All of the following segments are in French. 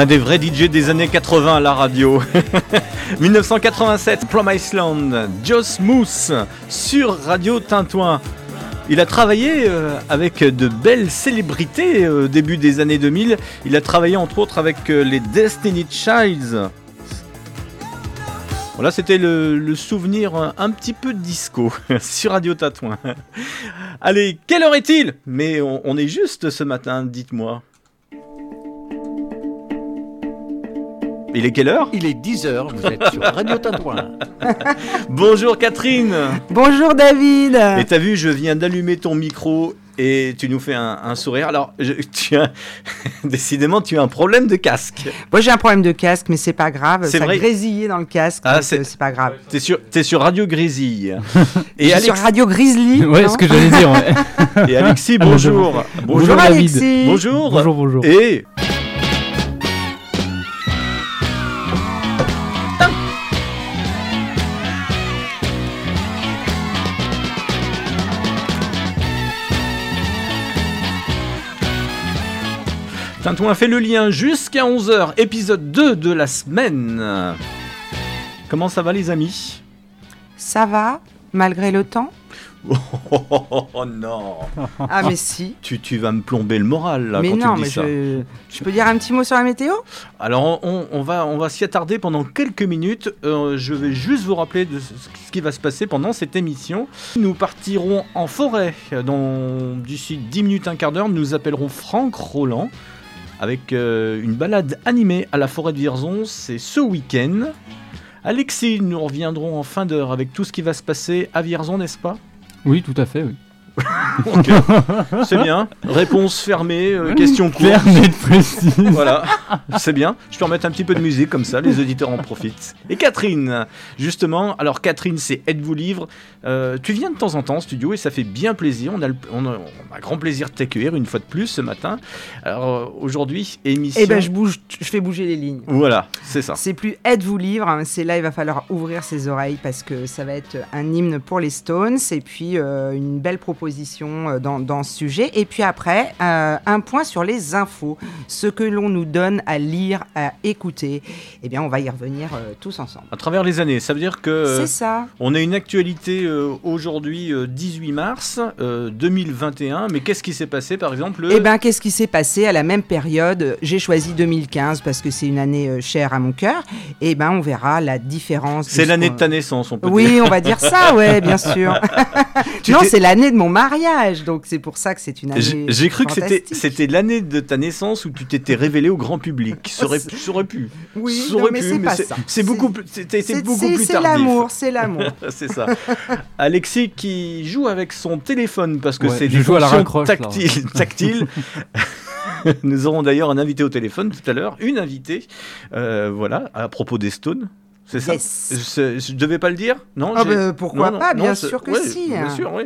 A des vrais DJ des années 80 à la radio. 1987, Prom Island, Joss Moose sur Radio Tintouin. Il a travaillé euh, avec de belles célébrités au début des années 2000. Il a travaillé entre autres avec euh, les Destiny Childs. Voilà, c'était le, souvenir un petit peu disco sur Radio Tintouin. Allez, quelle heure est-il? Mais on est juste ce matin, dites-moi. Il est quelle heure? Il est 10h, vous êtes sur Radio Tintouin. Bonjour Catherine Bonjour David Et t'as vu, je viens d'allumer ton micro et tu nous fais un, sourire. Alors, tu as, décidément, tu as un problème de casque. Moi, j'ai un problème de casque, mais c'est pas grave. C'est ça vrai. grésillé dans le casque, ah, euh, c'est pas grave. T'es sur, es sur Radio Grésille. et Alex... sur Radio Grizzly. Ouais, ce que j'allais dire. Ouais. Et Alexis, bonjour. bonjour. Bonjour, Alexis. Bonjour. Bonjour, bonjour. Et Tintouin fait le lien jusqu'à 11h, épisode 2 de la semaine. Comment ça va les amis? Ça va, malgré le temps? Oh, non Ah mais si tu, tu, vas me plomber le moral là mais quand non, tu dis mais ça. Je, je, peux dire un petit mot sur la météo? Alors on, va, on va s'y attarder pendant quelques minutes. Euh, je vais juste vous rappeler de ce qui va se passer pendant cette émission. Nous partirons en forêt. D'ici 10 minutes, un quart d'heure, nous appellerons Franck Roland avec euh, une balade animée à la forêt de Vierzon. C'est ce week-end. Alexis, nous reviendrons en fin d'heure avec tout ce qui va se passer à Vierzon, n'est-ce pas? Oui, tout à fait, oui. c'est bien. Réponse fermée, euh, question courte. Fermée de précis. Voilà, c'est bien. Je peux remettre un petit peu de musique comme ça, les auditeurs en profitent. Et Catherine, justement, alors Catherine, c'est Êtes-vous livre euh, Tu viens de temps en temps en studio et ça fait bien plaisir. On a, on a, grand plaisir de t'accueillir une fois de plus ce matin. Alors euh, aujourd'hui, émission. Eh ben, je bouge, je fais bouger les lignes. Voilà, c'est ça. C'est plus Êtes-vous livre, hein. c'est là il va falloir ouvrir ses oreilles parce que ça va être un hymne pour les Stones et puis une belle proposition euh, dans, ce sujet. Et puis après, euh, un point sur les infos, ce que l'on nous donne à lire, à écouter. Eh bien, on va y revenir euh, tous ensemble. À travers les années, ça veut dire que c'est ça. On a une actualité aujourd'hui, 18 mars 2021. Mais qu'est-ce qui s'est passé, par exemple Eh bien, qu'est-ce qui s'est passé à la même période? J'ai choisi 2015 parce que c'est une année chère à mon cœur. Et eh ben, on verra la différence. C'est l'année de ta naissance, on peut oui, dire. Oui, on va dire ça, ouais, bien sûr. non, c'est l'année de mon mariage, donc c'est pour ça que c'est une année. J'ai cru que c'était l'année de ta naissance où tu t'étais révélé au grand public. Ça aurait, pu. Oui, mais c'est pas ça. C'est beaucoup, c'était beaucoup plus tardif. C'est l'amour, c'est l'amour. c'est ça. Alexis qui joue avec son téléphone parce que c'est des fonctions tactiles. Nous aurons d'ailleurs un invité au téléphone tout à l'heure, une invitée, euh, voilà, à propos des Stones. C'est ça je, ne devais pas le dire? Non ah bah, Pourquoi pas Bien sûr que si. Bien hein. sûr, oui.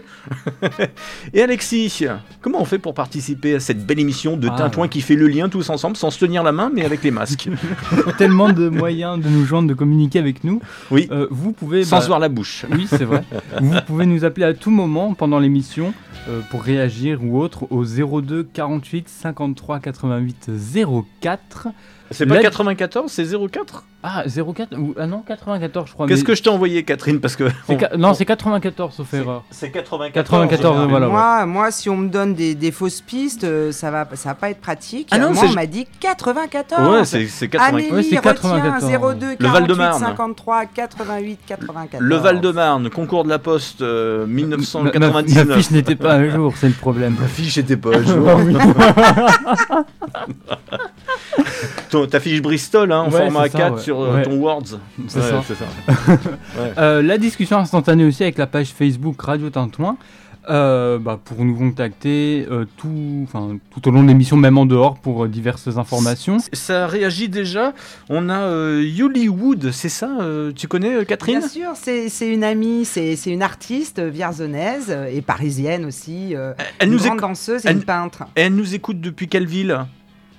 Et Alexis, comment on fait pour participer à cette belle émission de ah, Tintouin qui fait le lien tous ensemble, sans se tenir la main, mais avec les masques? Tellement de moyens de nous joindre, de communiquer avec nous. Oui. Euh, vous pouvez. Sans bah, se voir la bouche. Oui, c'est vrai. vous pouvez nous appeler à tout moment pendant l'émission euh, pour réagir ou autre au 02 48 53 88 04. C'est pas 94, c'est 04 Ah, 04 ou, Ah non, 94, je crois. Qu'est-ce que je t'ai envoyé, Catherine Parce que Non, c'est 94, sauf erreur. C'est 94. 94, voilà. Moi, moi, si on me donne des, des fausses pistes, euh, ça va, ça va pas être pratique. Ah non, moi, on m'a dit 94. Ouais, c'est 94. Amélie, ouais, 94. 02 le Val de Marne. 53 88 94. Le Val de Marne, concours de la Poste euh, 1999. Ma, fiche n'était pas à jour, c'est le problème. Ma fiche n'était pas à jour. ta fiche Bristol hein, en format A4 sur euh, ton Words. C'est ça. euh, la discussion instantanée aussi avec la page Facebook Radio Tintouin. Euh, bah, pour nous contacter euh, tout, tout au long de l'émission, même en dehors, pour diverses informations. Ça réagit déjà. On a Yuli Wood, c'est ça Tu connais Catherine? Bien sûr, c'est une amie, c'est une artiste vierzonnaise et parisienne aussi. elle une nous grande danseuse et une peintre. elle nous écoute depuis quelle ville?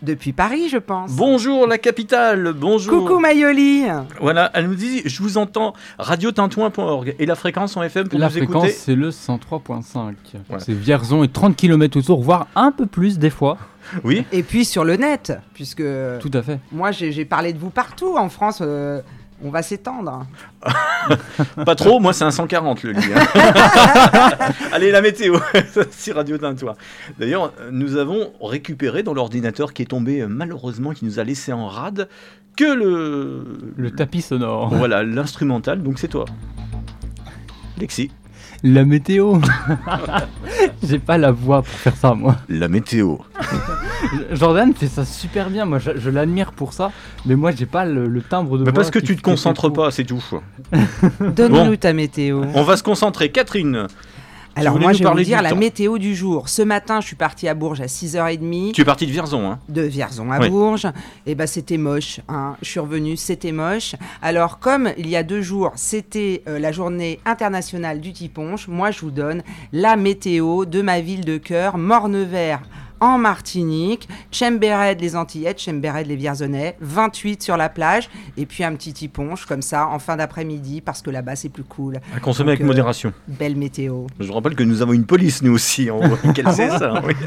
Depuis Paris, je pense. Bonjour la capitale, bonjour. Coucou Mayoli. Voilà, elle nous dit je vous entends radiotintouin.org et la fréquence en FM pour La nous écouter. fréquence, c'est le 103.5. C'est Vierzon et 30 km autour, voire un peu plus des fois. Oui. Et puis sur le net, puisque Tout à fait. moi j'ai j'ai parlé de vous partout en France. euh, on va s'étendre. Pas trop, moi c'est un 140 le lit. hein. Allez, la météo sur Radio Tintoin. D'ailleurs, nous avons récupéré dans l'ordinateur qui est tombé euh, malheureusement, qui nous a laissé en rade, que le. Le tapis sonore. Voilà, l'instrumental, donc c'est toi. Alexis. La météo. J'ai pas la voix pour faire ça, moi. La météo. Jordan fait ça super bien. Moi, je, je l'admire pour ça. Mais moi, j'ai pas le, le timbre de voix. parce que tu te concentres pas, c'est tout. Donne-nous Bon. ta météo. On va se concentrer. Catherine, Alors moi je vais vous dire la temps. météo du jour. Ce matin je suis partie à Bourges à 6h30. tu es parti de Vierzon. Hein. de Vierzon à Oui. Bourges, et ben c'était moche. hein. Je suis revenue, c'était moche. Alors comme il y a deux jours, c'était euh, la journée internationale du tiponche, moi je vous donne la météo de ma ville de cœur, Mornevert en Martinique, Chembéred les Antillettes, Chembéred les Vierzonais, 28 sur la plage, et puis un petit tiponche comme ça en fin d'après-midi parce que là-bas c'est plus cool. À consommer Donc, avec euh, modération. Belle météo. Je vous rappelle que nous avons une police, nous aussi. En Quelle c'est ça oui.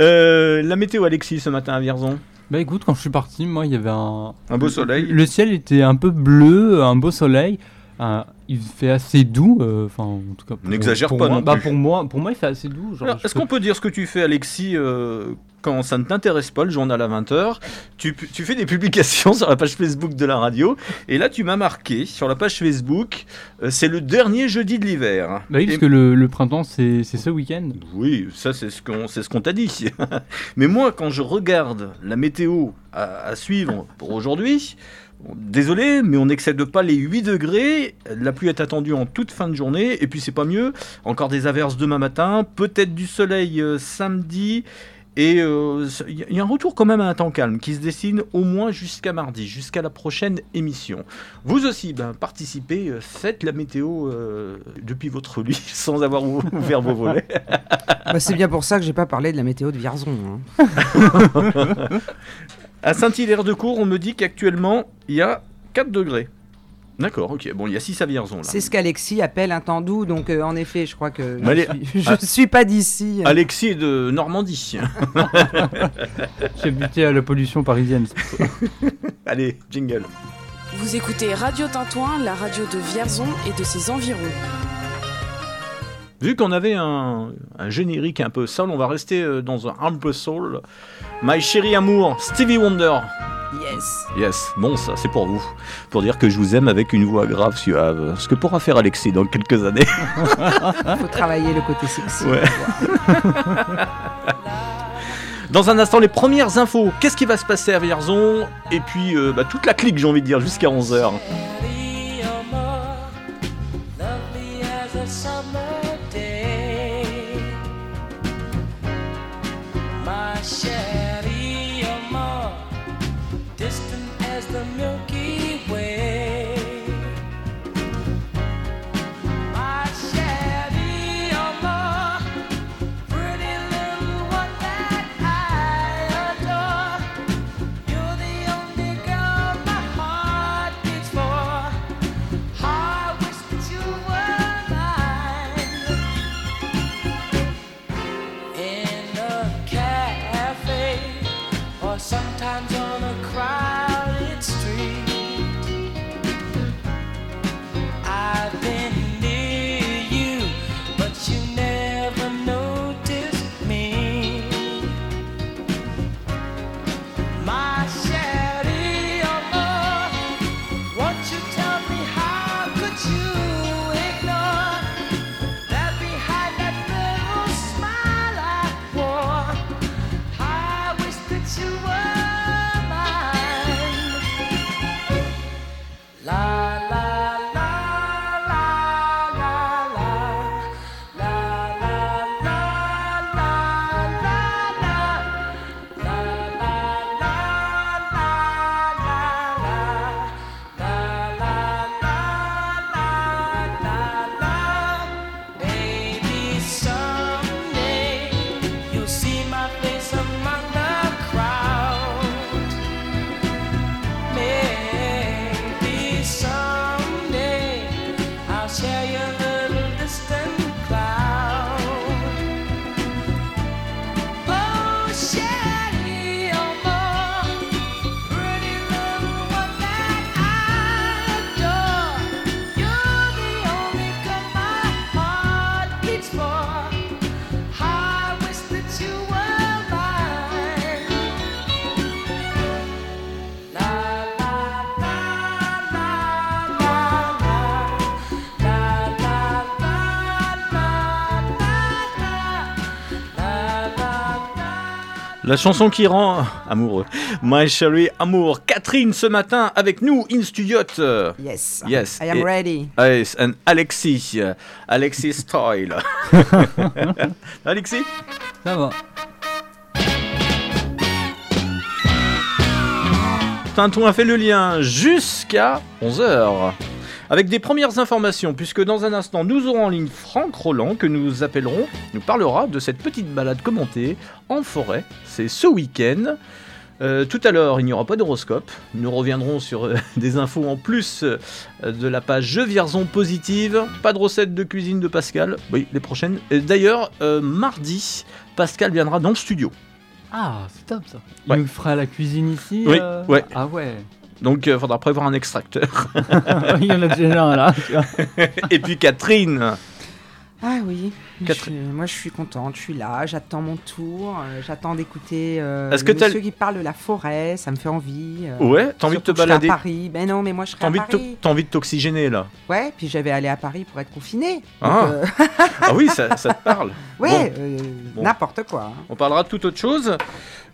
Euh, La météo, Alexis, ce matin à Vierzon. Bah écoute, quand je suis parti, moi, il y avait un. Un beau soleil. Le ciel était un peu bleu, un beau soleil. Un- il fait assez doux. euh, Enfin, en tout cas. N'exagère pas moi. non Bah, plus. pour moi, pour moi, il fait assez doux. Est-ce peux- qu'on peut dire ce que tu fais, Alexis, euh, quand ça ne t'intéresse pas, le journal à 20h tu, fais des publications sur la page Facebook de la radio. Et là, tu m'as marqué sur la page Facebook, euh, c'est le dernier jeudi de l'hiver. Bah oui, Et- parce que le, le printemps, c'est ce week-end. Oui, ça c'est ce qu'on c'est ce qu'on t'a dit. Mais moi, quand je regarde la météo à, à suivre pour aujourd'hui, désolé, mais on n'excède pas les 8 degrés. La pluie est attendue en toute fin de journée. Et puis c'est pas mieux. Encore des averses demain matin, peut-être du soleil euh, samedi. Et euh, il y a un retour quand même à un temps calme qui se dessine au moins jusqu'à mardi, jusqu'à la prochaine émission. Vous aussi, ben, participez, euh, faites la météo euh, depuis votre lit sans avoir ou- ouvert vos volets. Bah, c'est bien pour ça que j'ai pas parlé de la météo de Vierzon. hein. À Saint-Hilaire-de-Cour, on me dit qu'actuellement, il y a 4 degrés. D'accord, ok. Bon, il y a 6 à Vierzon, là. C'est ce qu'Alexis appelle un temps doux, donc euh, en effet, je crois que je, je ah. suis pas d'ici. Alexis est de Normandie. J'ai buté à la pollution parisienne. Allez, jingle. Vous écoutez Radio Tintouin, la radio de Vierzon et de ses environs. Vu qu'on avait un, un générique un peu soul, on va rester euh, dans un un peu soul. My chérie amour, Stevie Wonder. Yes. Yes, bon ça, c'est pour vous. Pour dire que je vous aime avec une voix grave, suave. Ce que pourra faire Alexis dans quelques années. Il faut travailler le côté sexy. Ouais. Dans un instant, les premières infos. Qu'est-ce qui va se passer à Vierzon? Et puis, euh, bah, toute la clique, j'ai envie de dire, jusqu'à 11h. La chanson qui rend amoureux. My Sherry Amour. Catherine ce matin avec nous in studio. Yes. Yes. I am Et- ready. Yes, and Alexis. Alexis Style. Alexis? Ça va. Tinton a fait le lien jusqu'à 11h. Avec des premières informations, puisque dans un instant, nous aurons en ligne Franck Roland, que nous appellerons, nous parlera de cette petite balade commentée en forêt. C'est ce week-end. Euh, tout à l'heure, il n'y aura pas d'horoscope. Nous reviendrons sur euh, des infos en plus euh, de la page Jeux Vierzon Positive. Pas de recette de cuisine de Pascal. Oui, les prochaines. D'ailleurs, mardi, Pascal viendra dans le studio. Ah, c'est top ça. Il Ouais. nous fera la cuisine ici. Oui, ouais. Ah ouais. Donc, il faudra prévoir un extracteur. Il y en a déjà un là. tu vois. Et puis Catherine. Ah oui. Quatre- Je- moi, je suis contente. Je suis là. J'attends mon tour. euh, J'attends d'écouter euh, Est-ce que monsieur qui parle de la forêt. Ça me fait envie. euh, Ouais, t'as envie de te balader à Paris. Ben non, mais moi, je serai T'as à Paris. t'as envie de t'oxygéner là Ouais, puis j'avais allé à Paris pour être confiné. Ah. Ah oui, ça, ça te parle. ouais, Bon. n'importe quoi. hein. On parlera de toute autre chose.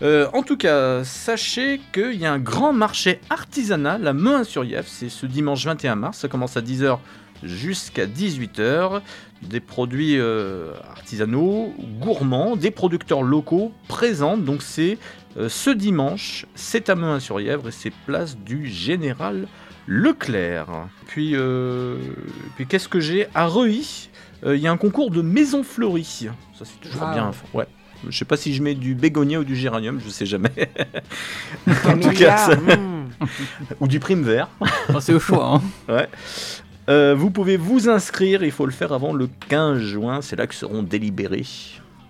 En tout cas, sachez qu'il y a un grand marché artisanal à Mehun-sur-Yèvre. C'est ce dimanche 21 mars. Ça commence à 10h jusqu'à 18h. Des produits euh, artisanaux, gourmands, des producteurs locaux présents. Donc c'est euh, ce dimanche. C'est à Mehun-sur-Yèvre et c'est place du Général Leclerc. Puis, euh, puis qu'est-ce que j'ai À Reuilly, euh, il y a un concours de maisons fleuries. Ça c'est toujours Ah bien. Ouais. Je sais pas si je mets du bégonia ou du géranium, je sais jamais. Camélia, cas, ça- hmm. ou du prime vert. Oh, c'est au choix. Hein. Euh, vous pouvez vous inscrire, il faut le faire avant le 15 juin, c'est là que seront délibérés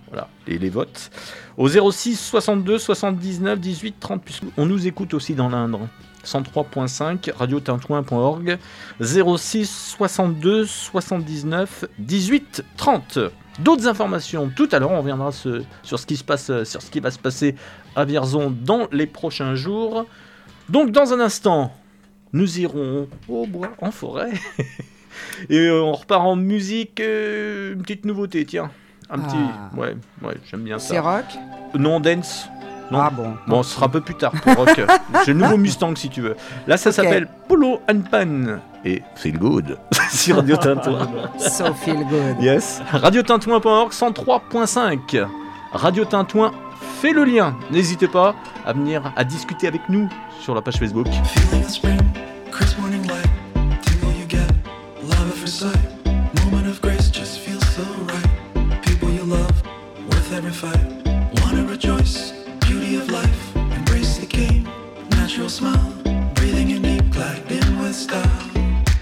voilà, les, votes. Au 06 62 79 18 30, puisqu'on nous écoute aussi dans l'Indre. 103.5, radiotintouin.org, 06 62 79 18 30. D'autres informations tout à l'heure, on reviendra sur, ce qui se passe, sur ce qui va se passer à Vierzon dans les prochains jours. Donc dans un instant, nous irons au bois, en forêt. Et euh, on repart en musique, euh, une petite nouveauté, tiens. Un petit. Ah. Ouais, ouais, j'aime bien C'est ça. rock Non, dance. Non. Ah bon. Bon, ce sera un peu plus tard pour rock. J'ai le nouveau Mustang si tu veux. Là, ça s'appelle Polo and Pan. Et Feel Good sur Radio Tintouin. So feel good. Yes. Radiotintouin.org 103.5. Radio Tintouin fait le lien. N'hésitez pas à venir à discuter avec nous sur la page Facebook. Sometimes I just feels so right. People you love worth every fight. wanna rejoice, beauty of life, embrace the game, natural smile. Breathing in deep, glad in with style.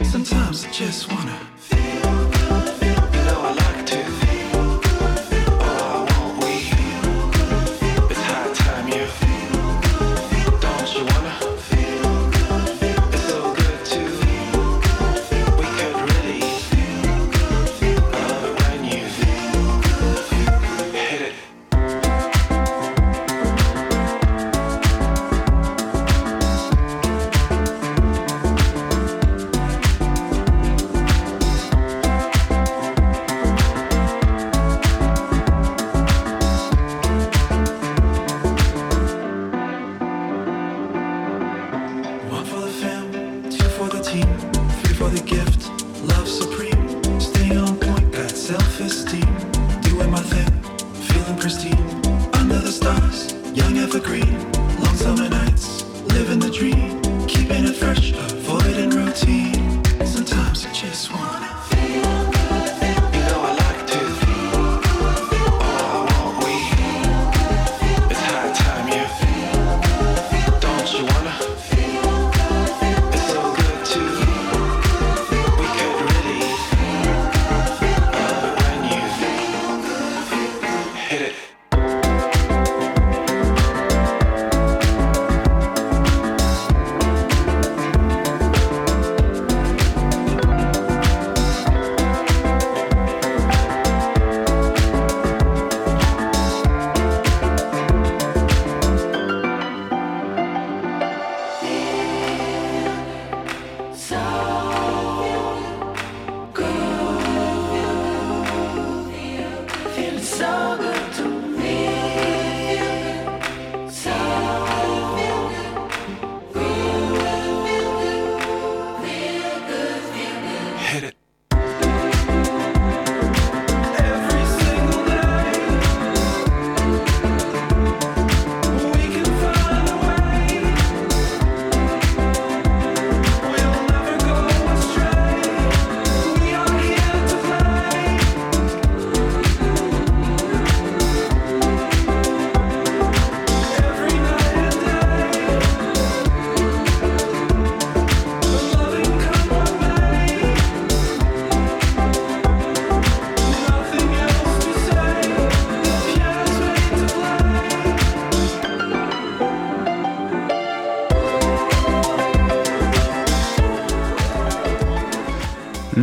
Sometimes I just wanna feel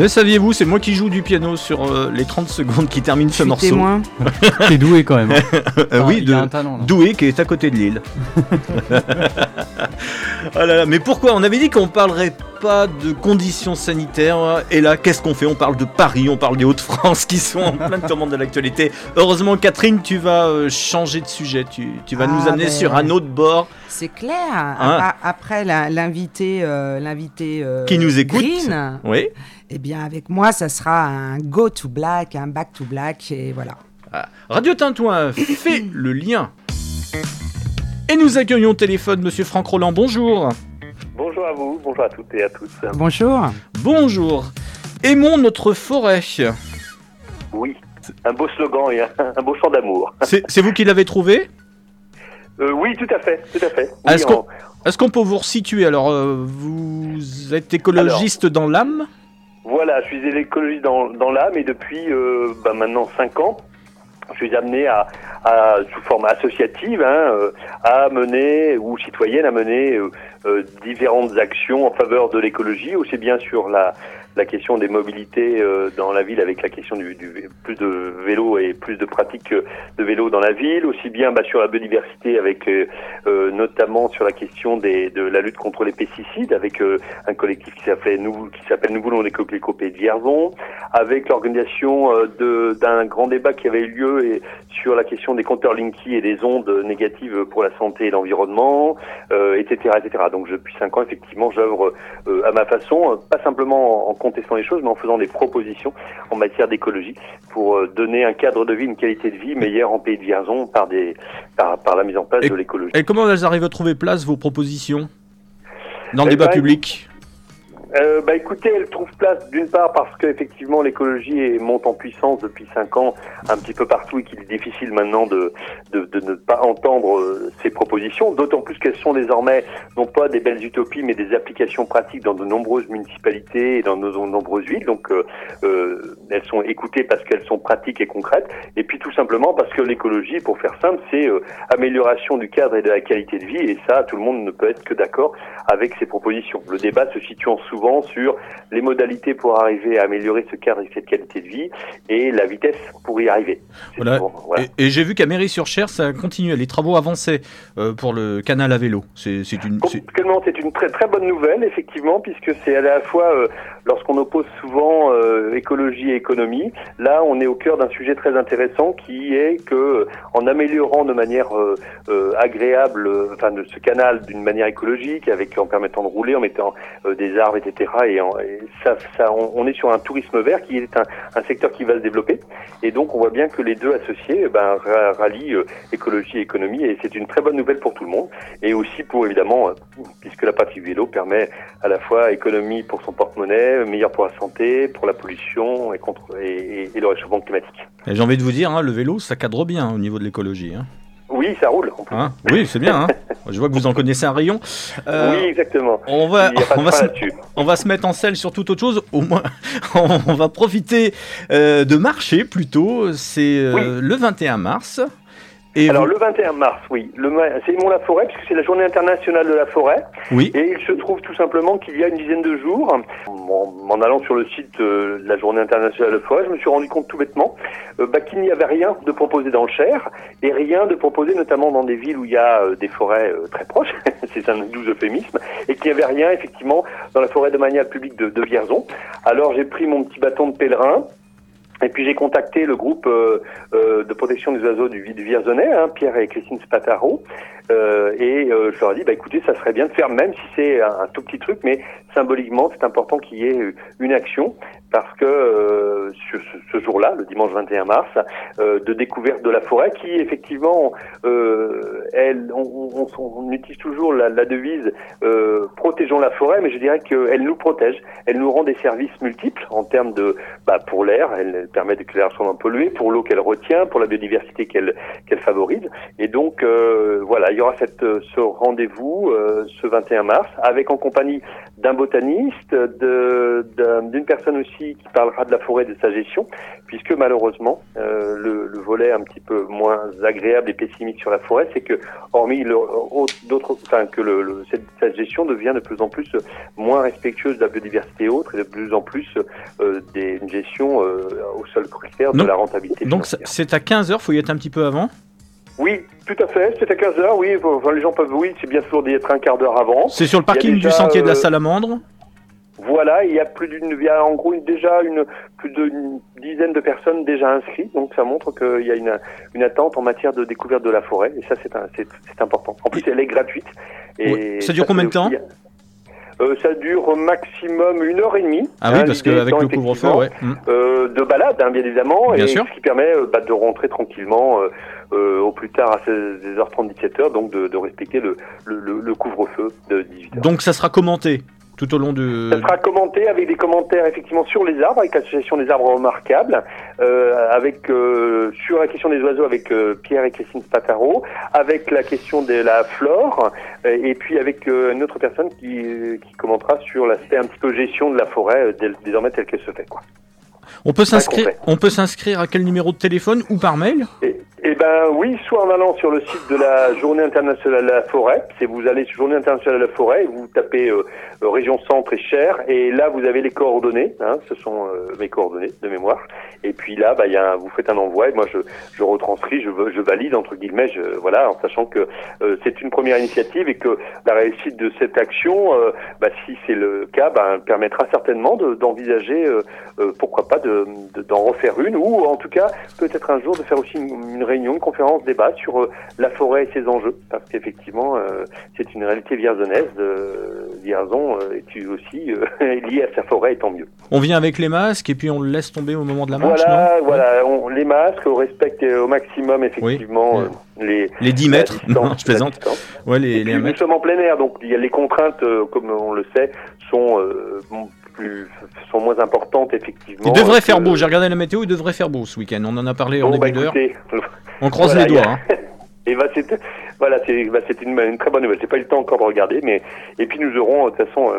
Le saviez-vous, c'est moi qui joue du piano sur euh, les 30 secondes qui terminent ce morceau. témoin. T'es doué quand même. hein. Euh, Enfin, oui, il de a un talent. là. Douai qui est à côté de Lille. Ah là là, mais pourquoi? On avait dit qu'on parlerait pas de conditions sanitaires. Et là, qu'est-ce qu'on fait? On parle de Paris, on parle des Hauts-de-France qui sont en plein tourmente de l'actualité. Heureusement, Catherine, tu vas euh, changer de sujet. Tu, tu vas nous Ah, amener ben. sur un autre bord C'est clair. Hein? Après, l'invité, euh, l'invité euh, qui nous écoute. Green, Oui. eh bien avec moi, ça sera un go to black, un back to black, et voilà. Ah, Radio Tintouin fait le lien. Et nous accueillons au téléphone Monsieur Franck Roland. Bonjour. Bonjour à vous, bonjour à toutes et à tous. Bonjour. Bonjour. Aimons notre forêt. Oui, un beau slogan et un, un beau chant d'amour. C'est vous qui l'avez trouvé? Euh, oui, tout à fait, tout à fait. Oui, Est-ce en- qu'on peut vous resituer? Alors, euh, vous êtes écologiste dans l'âme? Voilà, je suis écologiste dans, dans l'âme et depuis euh, bah, maintenant 5 ans, je suis amené à, sous forme associative, hein, euh, à mener, ou citoyenne, à mener euh, euh, différentes actions en faveur de l'écologie, aussi bien sur la, la question des mobilités euh, dans la ville avec la question du, du plus de vélo et plus de pratiques euh, de vélo dans la ville, aussi bien bah, sur la biodiversité avec euh, euh, notamment sur la question des, de la lutte contre les pesticides avec euh, un collectif qui s'appelle nous qui s'appelle Nous voulons les coquelicots de Vierzon, avec l'organisation d'un grand débat qui avait eu lieu et, sur la question des compteurs Linky et des ondes négatives pour la santé et l'environnement, etc., etc. Donc depuis cinq ans, effectivement, j'œuvre à ma façon, pas simplement en contestant les choses, mais en faisant des propositions en matière d'écologie pour euh, donner un cadre de vie, une qualité de vie meilleure en pays de Vierzon par des par, par la mise en place Et- de l'écologie. Et comment elles arrivent à trouver place, vos propositions Dans le Eh débat ben, public? Euh, bah écoutez, elle trouve place d'une part parce qu'effectivement l'écologie monte en puissance depuis cinq ans un petit peu partout et qu'il est difficile maintenant de, de, de ne pas entendre euh, ces propositions, d'autant plus qu'elles sont désormais non pas des belles utopies mais des applications pratiques dans de nombreuses municipalités et dans de nombreuses villes. Donc euh, euh, elles sont écoutées parce qu'elles sont pratiques et concrètes et puis tout simplement parce que l'écologie, pour faire simple, c'est euh, amélioration du cadre et de la qualité de vie et ça tout le monde ne peut être que d'accord avec ces propositions. Le débat se situant souvent sur les modalités pour arriver à améliorer ce cadre et cette qualité de vie et la vitesse pour y arriver. C'est Voilà. souvent- voilà. Et, et j'ai vu qu'à Mairie-sur-Cher, ça continue, les travaux avançaient euh, pour le canal à vélo. C'est une. c'est une très très bonne nouvelle effectivement puisque c'est à la fois euh, lorsqu'on oppose souvent euh, écologie et économie, là on est au cœur d'un sujet très intéressant qui est que euh, en améliorant de manière euh, euh, agréable, euh, enfin de ce canal d'une manière écologique, avec en permettant de rouler, en mettant des arbres, etc. Et, en- et ça, ça, on, est sur un tourisme vert qui est un, un secteur qui va se développer. Et donc on voit bien que les deux associés eh ben, ra- rallient écologie et économie et c'est une très bonne nouvelle pour tout le monde et aussi pour évidemment, puisque la du vélo permet à la fois économie pour son porte-monnaie, meilleur pour la santé, pour la pollution et, contre, et, le réchauffement climatique. J'ai envie de vous dire, hein, le vélo, ça cadre bien au niveau de l'écologie. hein. Oui, ça roule. en plus. Hein? Oui, c'est bien. hein. Je vois que vous en connaissez un rayon. Euh, oui, exactement. On va, se, on va se mettre en selle sur toute autre chose. Au moins, on va profiter euh, de marcher plutôt. C'est euh, le 21 mars. Et Alors vous- le 21 mars, oui, c'est Mont la Forêt puisque c'est la journée internationale de la forêt. Oui. Et il se trouve tout simplement qu'il y a une dizaine de jours, en, en allant sur le site euh, de la journée internationale de la forêt, je me suis rendu compte tout bêtement euh, bah, qu'il n'y avait rien de proposé dans le Cher et rien de proposé notamment dans des villes où il y a euh, des forêts euh, très proches, c'est un doux euphémisme, et qu'il n'y avait rien effectivement dans la forêt domaniale publique de, de Vierzon. Alors j'ai pris mon petit bâton de pèlerin. Et puis j'ai contacté le groupe euh, euh, de protection des oiseaux du, du Vierzonais, hein, Pierre et Christine Spataro, euh, et euh, je leur ai dit, bah écoutez, ça serait bien de faire, même si c'est un tout petit truc, mais symboliquement, c'est important qu'il y ait une action, parce que euh, ce, ce jour-là, le dimanche 21 mars, euh, de découverte de la forêt, qui effectivement, euh, elle, on, on- on utilise toujours la, la devise euh, protégeons la forêt, mais je dirais qu'elle nous protège, elle nous rend des services multiples en termes de, bah, pour l'air, elle permet que l'air soit moins pollué, pour l'eau qu'elle retient, pour la biodiversité qu'elle qu'elle favorise, et donc euh, voilà, il y aura cette, ce rendez-vous euh, ce 21 mars, avec en compagnie d'un botaniste, de- d'un- d'une personne aussi aussi qui parlera de la forêt et de sa gestion, puisque malheureusement, euh, le, le volet un petit peu moins agréable et pessimiste sur la forêt, c'est que hormis autre- d'autres, enfin que le, le- cette, cette gestion devient de plus en plus euh, moins respectueuse de la biodiversité et autres, et de plus en plus euh, des, une gestion euh, au seul critère de la rentabilité. Donc c'est à 15h, faut y être un petit peu avant? Oui, tout à fait. C'est à 15h, oui. Enfin, les gens peuvent, oui, c'est bien sûr d'y être un quart d'heure avant. C'est sur le Il parking déjà, du sentier de la euh, Salamandre? Voilà, il y a plus d'une, il y a en gros déjà une plus d'une dizaine de personnes déjà inscrites, donc ça montre qu'il y a une, une attente en matière de découverte de la forêt, et ça c'est un- c'est c'est important. En plus, elle est gratuite. Et. Ça dure combien de aussi- Euh, Ça dure maximum une heure et demie. Ah oui, hein, parce qu'avec le couvre-feu, ouais. Mm. euh, de balade, hein, bien évidemment, Bien et sûr. ce qui permet euh, bah, de rentrer tranquillement au plus tard à 16h30, 17h, donc de, de respecter le, le, le- le couvre-feu de 18h. Donc ça sera commenté tout au long de. Ça sera commenté avec des commentaires effectivement sur les arbres, avec l'association des arbres remarquables, euh, avec euh, sur la question des oiseaux avec euh, Pierre et Christine Spataro, avec la question de la flore, et puis avec une autre personne qui, qui commentera sur l'aspect un petit peu gestion de la forêt désormais telle qu'elle se fait. Quoi. On peut s'inscrire. On peut s'inscrire à quel numéro de téléphone ou par mail? Eh ben oui, soit en allant sur le site de la Journée internationale de la forêt, c'est vous allez sur Journée internationale de la forêt, et vous tapez euh, région centre et Cher, et là vous avez les coordonnées, hein, ce sont euh, mes coordonnées de mémoire. Et puis là, bah, y a un- vous faites un envoi, et moi je, je retranscris, je, je valide entre guillemets, je, voilà, en sachant que euh, c'est une première initiative et que la réussite de cette action, euh, bah, si c'est le cas, bah, permettra certainement de- d'envisager, euh, euh, pourquoi pas, de- de- d'en refaire une, ou en tout cas peut-être un jour de faire aussi une, réunion, une conférence débat sur euh, la forêt et ses enjeux, parce qu'effectivement euh, c'est une réalité vierzonnaise. Euh, Vierzon euh, est aussi euh, lié à sa forêt, et tant mieux. On vient avec les masques et puis on le laisse tomber au moment de la marche, Voilà, non? voilà, on, les masques, on respecte euh, au maximum effectivement Oui. les Les 10 la mètres distance, Non, je la plaisante. Ouais, les, Et les puis, 1 nous sommes en plein air, donc il y a les contraintes, comme on le sait, sont plus sont moins importantes effectivement. Il devrait faire beau, j'ai regardé la météo, il devrait faire beau ce week-end. On en a parlé en Bon, bah, début d'heure. écoutez, On croise voilà, les doigts. a- hein. Et bah c'est voilà, c'est bah, c'est une, une très bonne nouvelle. J'ai pas eu le temps encore de regarder, mais et puis nous aurons de toute façon. euh,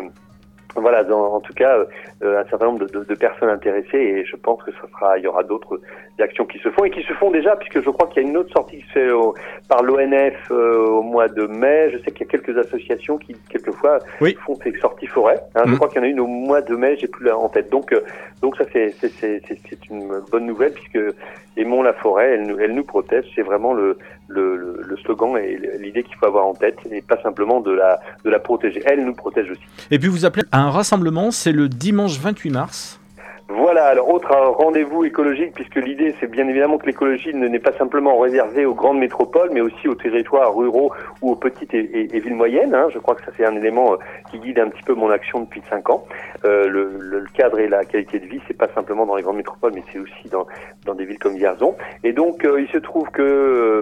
voilà, dans- en tout cas, euh, un certain nombre de, de- de personnes intéressées et je pense que ce sera, il y aura d'autres actions qui se font et qui se font déjà puisque je crois qu'il y a une autre sortie qui se fait au- par l'ONF euh, au mois de mai. Je sais qu'il y a quelques associations qui quelquefois Oui. font ces sorties forêt. hein. Je Mhm. crois qu'il y en a une au mois de mai, j'ai plus la en tête. Donc, euh, donc ça c'est- c'est une bonne nouvelle puisque aimons la forêt, elle nous elle nous protège. C'est vraiment le le, le, le slogan et l'idée qu'il faut avoir en tête et pas simplement de la de la protéger. Elle nous protège aussi. Et puis vous appelez à un rassemblement, c'est le dimanche 28 mars. Voilà, alors autre rendez-vous écologique, puisque l'idée c'est bien évidemment que l'écologie ne n'est pas simplement réservée aux grandes métropoles, mais aussi aux territoires ruraux ou aux petites et, et- et villes moyennes. hein. Je crois que ça c'est un élément euh, qui guide un petit peu mon action depuis cinq ans. Euh, le, le- le cadre et la qualité de vie, c'est pas simplement dans les grandes métropoles, mais c'est aussi dans, dans des villes comme Vierzon. Et donc euh, il se trouve que euh,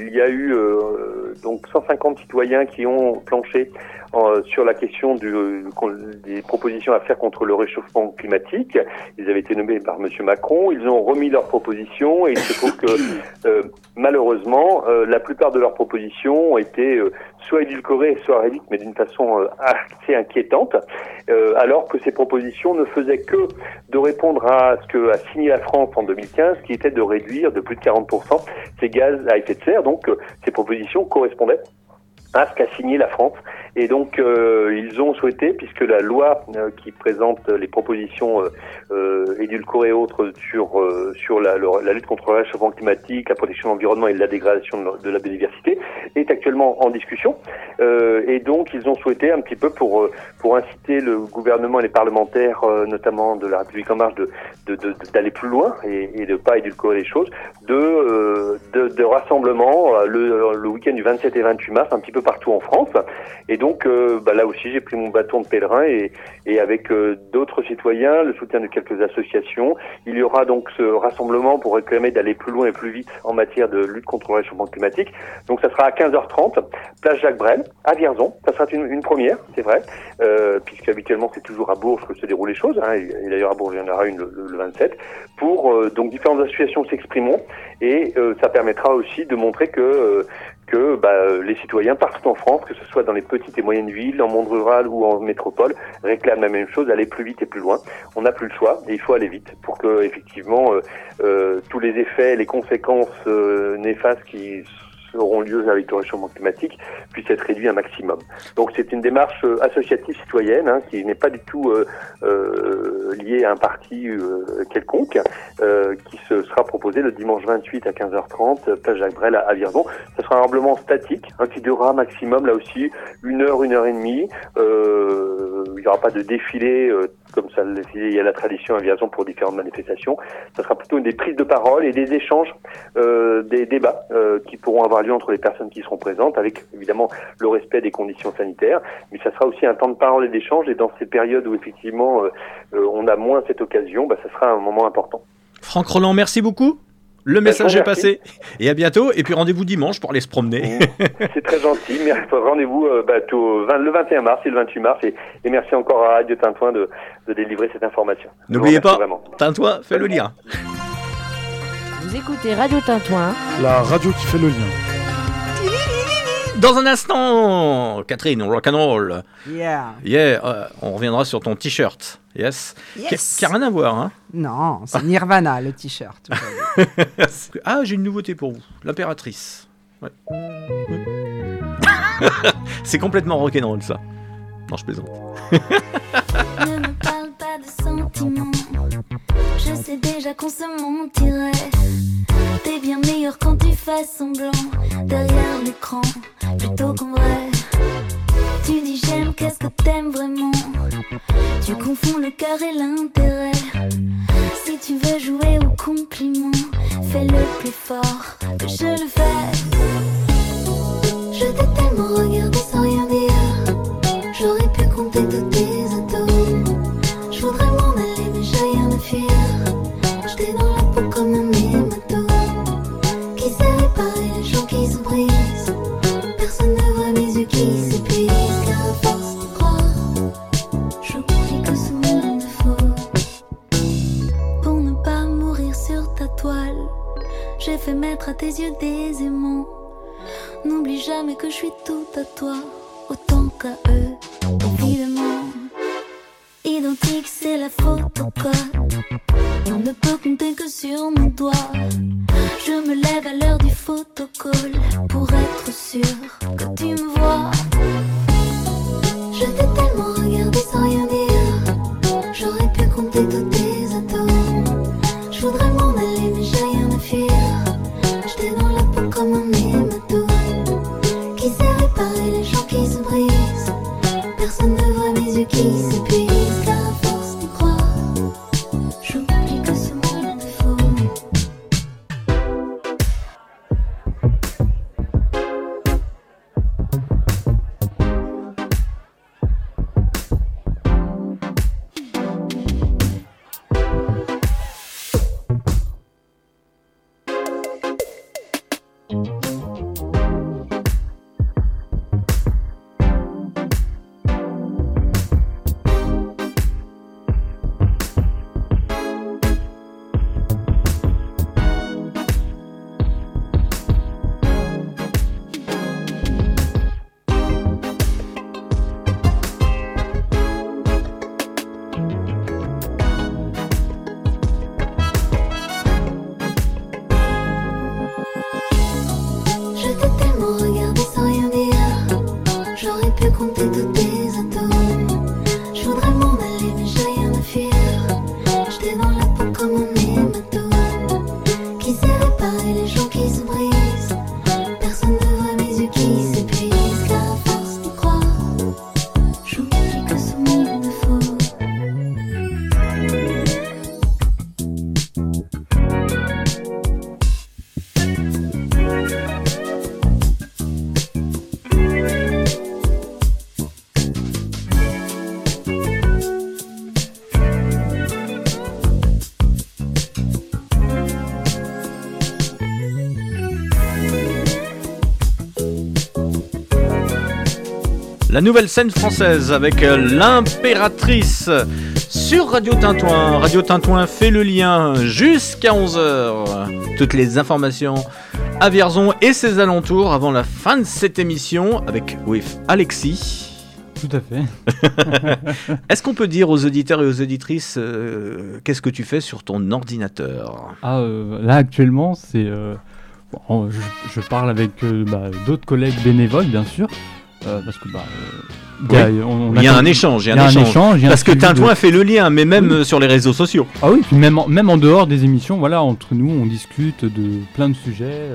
il y a eu euh, donc 150 citoyens qui ont planché euh, sur la question du, euh, des propositions à faire contre le réchauffement climatique. Ils avaient été nommés par Monsieur Macron. Ils ont remis leurs propositions et il se trouve que euh, malheureusement, euh, la plupart de leurs propositions ont été euh, soit édulcorées, soit rédites, mais d'une façon euh, assez inquiétante, euh, alors que ces propositions ne faisaient que de répondre à ce que a signé la France en 2015, qui était de réduire de plus de 40% ses gaz à effet de serre. Donc, euh, ces propositions correspondaient à ce qu'a signé la France. Et donc, euh, ils ont souhaité, puisque la loi euh, qui présente les propositions euh, euh, édulcorées autres sur, euh, sur la, la lutte contre le réchauffement climatique, la protection de l'environnement et la dégradation de, la- biodiversité, est actuellement en discussion. Euh, et donc, ils ont souhaité un petit peu pour, pour inciter le gouvernement et les parlementaires, notamment de la République en marche, de, d'aller plus loin et, et de pas édulcorer les choses, de, de, de rassemblements euh, le, le week-end du 27 et 28 mars, un petit peu partout en France. Et donc, euh, bah, là aussi, j'ai pris mon bâton de pèlerin et, et avec euh, d'autres citoyens, le soutien de quelques associations, il y aura donc ce rassemblement pour réclamer d'aller plus loin et plus vite en matière de lutte contre le réchauffement climatique. Donc, ça sera à 15h30, place Jacques Brel, à Vierzon. Ça sera une, première, c'est vrai, euh, puisque habituellement c'est toujours à Bourges que se déroulent les choses. Hein, et, d'ailleurs à Bourges, il y en aura une le, le- le 27. Pour euh, donc différentes associations s'exprimeront et euh, ça permettra aussi de montrer que que bah, les citoyens partout en France, que ce soit dans les petites et moyennes villes, en monde rural ou en métropole, réclament la même chose, aller plus vite et plus loin. On n'a plus le choix et il faut aller vite pour que effectivement euh, euh, tous les effets, les conséquences euh, néfastes qui auront lieu avec le réchauffement climatique puissent être réduits un maximum. Donc c'est une démarche euh, associative citoyenne hein, qui n'est pas du tout euh, euh, liée à un parti euh, quelconque, euh, qui se sera proposé le dimanche 28 à 15h30, place Jacques Brel à, à. Ce sera un rassemblement statique hein, qui durera maximum là aussi une heure, une heure et demie. Euh, il n'y aura pas de défilé comme ça il y a la tradition à pour différentes manifestations. Ce sera plutôt des prises de parole et des échanges, euh, des débats euh, qui pourront avoir lieu entre les personnes qui seront présentes, avec évidemment le respect des conditions sanitaires. Mais ça sera aussi un temps de parole et d'échange. Et dans ces périodes où effectivement euh, on a moins cette occasion, bah, ça sera un moment important. Franck Roland, merci beaucoup. Le Bah, message est passé. Et à bientôt. Et puis rendez-vous dimanche pour aller se promener. C'est très gentil. Mais rendez-vous euh, bah, le 21 mars et le 28 mars. Et, et merci encore à Radio Tintouin de, de délivrer cette information. N'oubliez pas, Vraiment. Tintouin, fais le lien. Vous écoutez Radio Tintouin. La radio qui fait le lien. Dans un instant, Catherine, rock'n'roll. Yeah. Yeah, euh, on reviendra sur ton t-shirt. Yes. Yes. Qui, qui a rien à voir, hein. Non, c'est Nirvana le t-shirt. ah, j'ai une nouveauté pour vous. L'impératrice. Ouais. C'est complètement rock'n'roll, ça. Non, je plaisante. Ne me parle pas de sentiments. Je sais déjà qu'on se mentirait. T'es bien meilleur quand tu fais semblant derrière l'écran plutôt qu'en vrai. Tu dis j'aime, qu'est-ce que t'aimes vraiment? Tu confonds le cœur et l'intérêt. Si tu veux jouer au compliment, fais-le plus fort que je le fais. À tes yeux des aimants. N'oublie jamais que je suis tout à toi, autant qu'à eux, évidemment. Identique, c'est la photocopie. On ne peut compter que sur mon doigt. Je me lève à l'heure du photocall pour être sûr que tu me vois. Je t'ai tellement regardé sans rien dire. Ne voit mes J'aurais pu compter tous La nouvelle scène française avec euh, l'impératrice Sur Radio Tintouin, Radio Tintouin fait le lien jusqu'à 11h. Toutes les informations à Vierzon et ses alentours avant la fin de cette émission avec with Alexis. Tout à fait. Est-ce qu'on peut dire aux auditeurs et aux auditrices euh, qu'est-ce que tu fais sur ton ordinateur? Ah, euh, là actuellement, c'est. euh, bon, je, je parle avec bah, d'autres collègues bénévoles, bien sûr. Euh, parce que bah, euh, Oui. y a- on- on Il y a un échange, il y a un échange. Parce que de- Tintouin fait le lien, mais même euh, sur les réseaux sociaux. Ah oui, puis même en, même en dehors des émissions, voilà, entre nous, on discute de plein de sujets,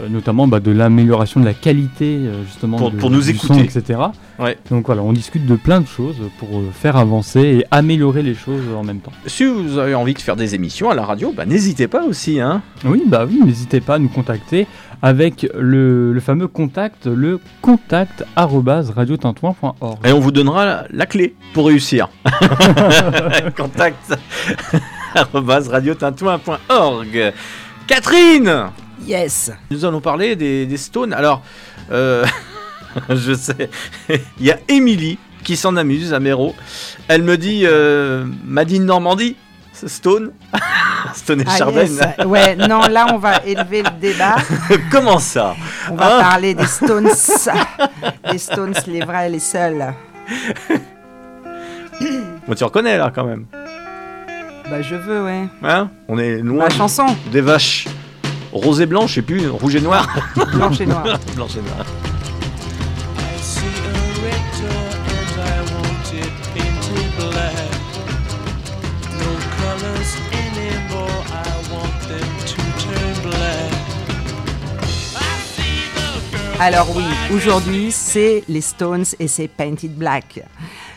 euh, notamment bah, de l'amélioration de la qualité, justement, Pour- de- pour nous du écouter. son, etc. Ouais. Donc voilà, on discute de plein de choses pour faire avancer et améliorer les choses en même temps. Si vous avez envie de faire des émissions à la radio, bah, n'hésitez pas aussi. Hein. Oui, bah oui, n'hésitez pas à nous contacter avec le, le fameux contact, le contact arobase radiotintouin.org. Et on vous donnera la, la clé pour réussir. Contact arobase radiotintouin.org. Catherine Yes. Nous allons parler des, des Stones. Alors, euh, je sais, il y a Émilie qui s'en amuse à Méro. Elle me dit euh, Madine Normandie, Stone. Stone et Ah, yes. Ouais, non, là, on va élever le débat. Comment ça On va Hein parler des Stones. les Stones, les vrais, les seuls. Bon, tu reconnais là quand même. Bah, je veux, ouais. Hein On est loin La chanson. des vaches roses et blanches, je sais plus, rouge et noir. Blanche et noire. Blanche et noire. Alors oui, aujourd'hui, c'est les Stones et c'est Painted Black.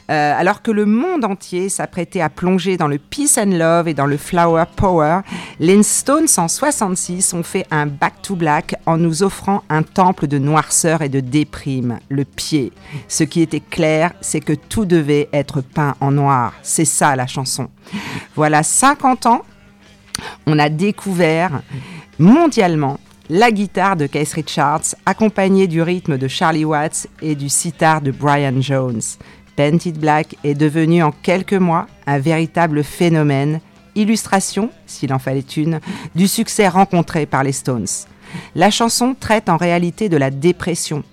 Euh, alors que le monde entier s'apprêtait à plonger dans le peace and love et dans le flower power, les Stones en 66 ont fait un back to black en nous offrant un temple de noirceur et de déprime, le pied. Ce qui était clair, c'est que tout devait être peint en noir. C'est ça la chanson. Voilà 50 ans, on a découvert mondialement la guitare de Keith Richards, accompagnée du rythme de Charlie Watts et du sitar de Brian Jones. Painted Black est devenu en quelques mois un véritable phénomène, illustration, s'il en fallait une, du succès rencontré par les Stones. La chanson traite en réalité de la dépression.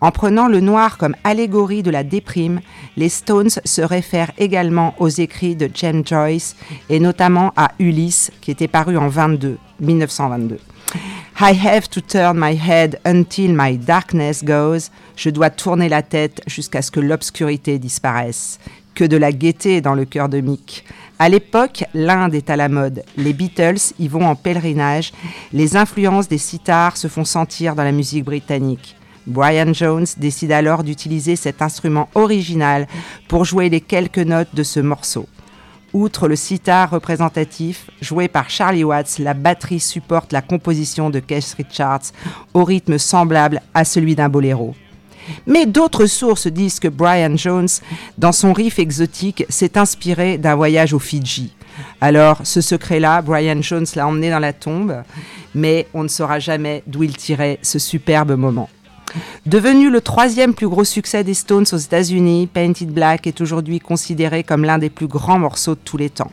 En prenant le noir comme allégorie de la déprime, les Stones se réfèrent également aux écrits de James Joyce et notamment à Ulysse qui était paru en 22, 1922. I have to turn my head until my darkness goes. Je dois tourner la tête jusqu'à ce que l'obscurité disparaisse. Que de la gaieté dans le cœur de Mick. À l'époque, l'Inde est à la mode. Les Beatles y vont en pèlerinage. Les influences des sitars se font sentir dans la musique britannique. Brian Jones décide alors d'utiliser cet instrument original pour jouer les quelques notes de ce morceau. Outre le sitar représentatif, joué par Charlie Watts, la batterie supporte la composition de Keith Richards au rythme semblable à celui d'un boléro. Mais d'autres sources disent que Brian Jones, dans son riff exotique, s'est inspiré d'un voyage aux Fidji. Alors, ce secret-là, Brian Jones l'a emmené dans la tombe, mais on ne saura jamais d'où il tirait ce superbe moment. Devenu le troisième plus gros succès des Stones aux États-Unis, Painted Black est aujourd'hui considéré comme l'un des plus grands morceaux de tous les temps.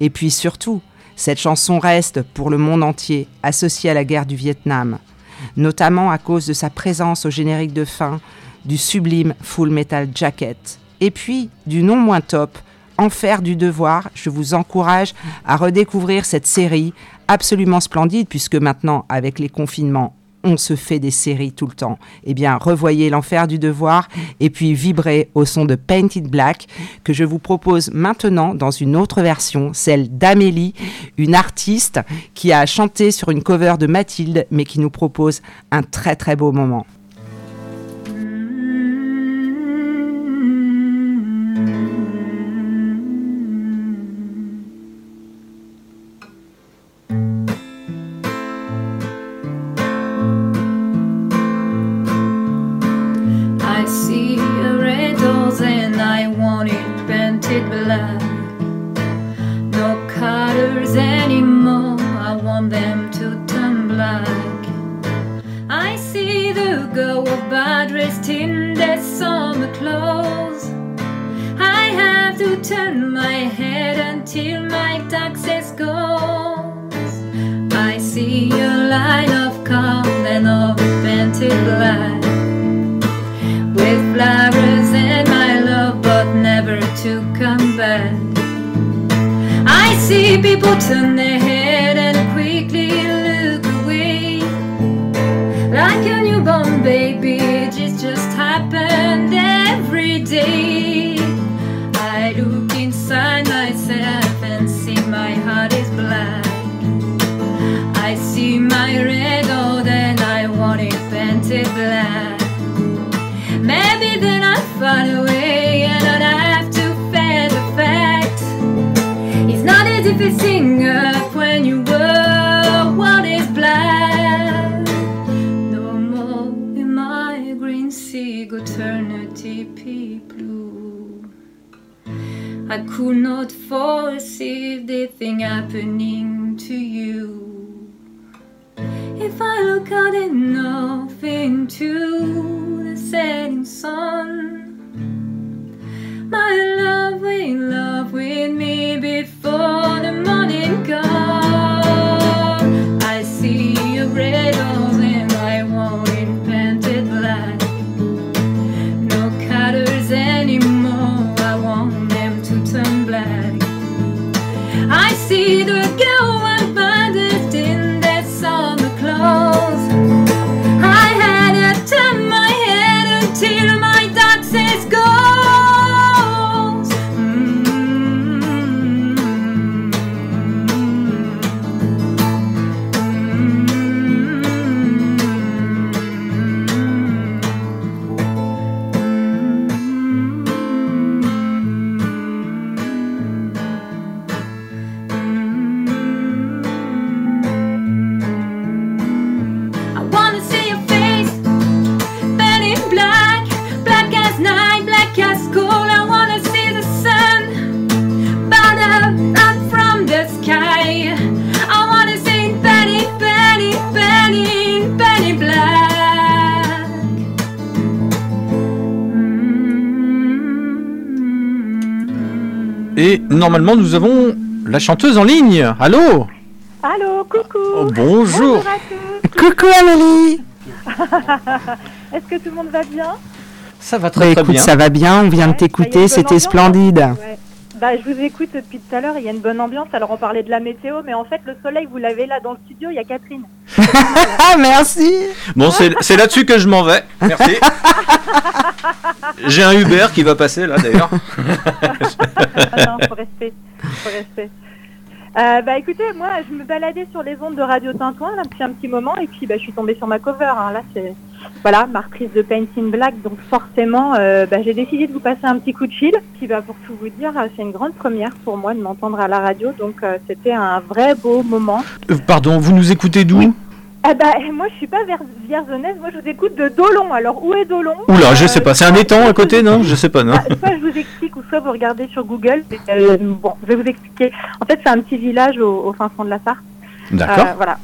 Et puis surtout, cette chanson reste, pour le monde entier, associée à la guerre du Vietnam, notamment à cause de sa présence au générique de fin du sublime Full Metal Jacket. Et puis, du non moins top, Enfer du devoir, je vous encourage à redécouvrir cette série absolument splendide, puisque maintenant, avec les confinements, on se fait des séries tout le temps. Eh bien, revoyez l'enfer du devoir et puis vibrez au son de Painted Black que je vous propose maintenant dans une autre version, celle d'Amélie, une artiste qui a chanté sur une cover de Mathilde mais qui nous propose un très très beau moment. Et normalement, nous avons la chanteuse en ligne. Allô Allô, coucou. Oh, bonjour. à tous. Coucou Amélie Est-ce que tout le monde va bien? Ça va Bah, très très écoute, bien. ça va bien, on vient de t'écouter, c'était splendide. ouais. Bah, je vous écoute depuis tout à l'heure, il y a une bonne ambiance. Alors, on parlait de la météo, mais en fait, le soleil, vous l'avez là dans le studio, il y a Catherine. Ah, merci Bon, c'est c'est là-dessus que je m'en vais. Merci. J'ai un Uber qui va passer là d'ailleurs. Ah non, faut rester. Faut rester. Euh, bah écoutez, moi je me baladais sur les ondes de Radio Tintouin là, depuis un petit moment et puis bah, je suis tombée sur ma cover. hein. Là c'est voilà ma reprise de Paint in Black, donc forcément euh, bah, j'ai décidé de vous passer un petit coup de fil. Puis bah, pour tout vous dire, c'est une grande première pour moi de m'entendre à la radio, donc euh, c'était un vrai beau moment. Euh, Pardon, vous nous écoutez d'où? Ah bah moi je suis pas vers vierzonnaise, moi je vous écoute de Dolon. Alors où est Dolon? Oula, je sais pas. C'est un étang à côté, non? Je sais pas, non soit je vous explique ou soit vous regardez sur Google. Bon, je vais vous expliquer. En fait, c'est un petit village au, au fin fond de la Sarthe. D'accord. Voilà.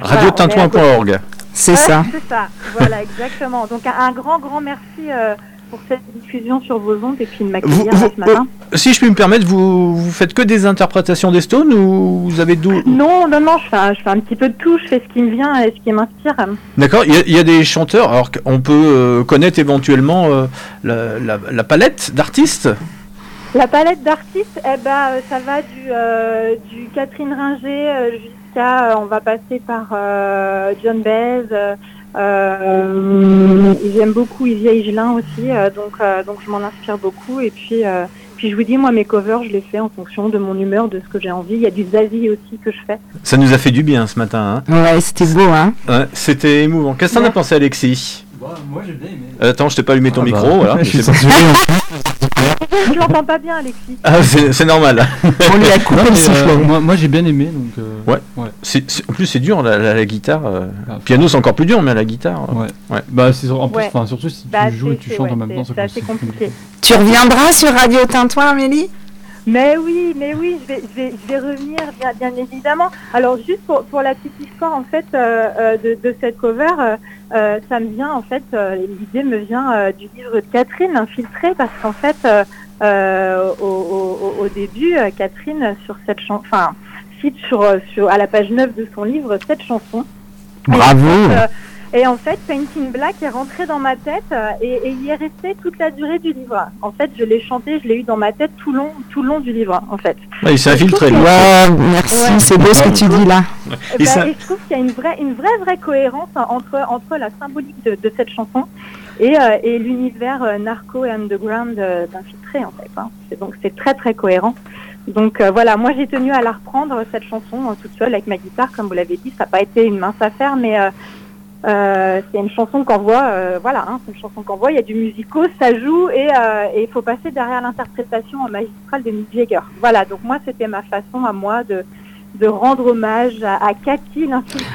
Radiotintouin.org. C'est ça. C'est ça. Voilà, exactement. Donc un, grand, grand merci euh, pour cette diffusion sur vos ondes et puis de m'accueillir ce matin. euh, si je puis me permettre, vous, vous faites que des interprétations des Stones ou vous avez d'où Non, non, non, je fais, un, je fais un petit peu de tout. Je fais ce qui me vient et ce qui m'inspire. D'accord, il y, a- il y a des chanteurs, alors qu'on peut euh, connaître éventuellement euh, la, la- la palette d'artistes? La palette d'artistes, eh ben, euh, ça va du, euh, du Catherine Ringer jusqu'à, euh, on va passer par euh, John Baez. euh, J'aime beaucoup Isia Higelin aussi, euh, donc, euh, donc je m'en inspire beaucoup. Et puis, euh, puis je vous dis, moi, mes covers, je les fais en fonction de mon humeur, de ce que j'ai envie. Il y a du Zazie aussi que je fais. Ça nous a fait du bien ce matin. hein. Ouais, c'était beau, hein Ouais, C'était émouvant. Qu'est-ce que t'en as pensé, Alexis? Moi j'ai bien aimé. Attends, je t'ai pas allumé ton Ah bah, micro. voilà. je suis C'est- censuré, Je l'entends pas bien, Alexis. Ah, c'est normal. On lui a coupé Non, le mais, sifflet. euh, moi, moi j'ai bien aimé donc. euh, Ouais. ouais. En plus, c'est dur, la, la- la guitare. euh, Ah, piano, c'est encore plus dur, mais la guitare. euh, Ouais. ouais. Bah c'est en plus, Ouais. surtout si tu Bah, joues et tu chantes ouais, en même temps, c'est- ça c'est assez commence- compliqué. Tu reviendras sur Radio Tintouin, Amélie? Mais oui, mais oui, je vais, je vais, je vais revenir, bien, bien évidemment. Alors, juste pour, pour la petite histoire, en fait, euh, euh, de, de cette cover, euh, ça me vient, en fait, euh, l'idée me vient du livre de Catherine, Infiltré, parce qu'en fait, au, au- au- au début, Catherine, sur cette chanson, enfin, cite sur, sur, à la page 9 de son livre cette chanson. Bravo. Et et en fait, Painting Black est rentré dans ma tête euh, et, et il y est resté toute la durée du livre. En fait, je l'ai chanté, je l'ai eu dans ma tête tout long, tout le long du livre, en fait. Ouais, il s'est infiltré. Ouais, merci, Ouais. c'est beau ce que tu dis là. Eh Et ben, ça- et je trouve qu'il y a une vraie, une vraie, vraie cohérence hein, entre, entre la symbolique de, de cette chanson et, euh, et l'univers euh, narco et underground euh, d'infiltré en fait. hein. C'est- Donc c'est très très cohérent. Donc euh, voilà, moi j'ai tenu à la reprendre cette chanson euh, toute seule avec ma guitare, comme vous l'avez dit, ça n'a pas été une mince affaire, mais euh, euh, c'est une chanson qu'on voit, euh, voilà, hein, c'est une chanson qu'on voit, il y a du musico, ça joue et euh, il faut passer derrière l'interprétation magistrale de Mick Jagger. Voilà, donc moi c'était ma façon à moi de de rendre hommage à, à Cathy.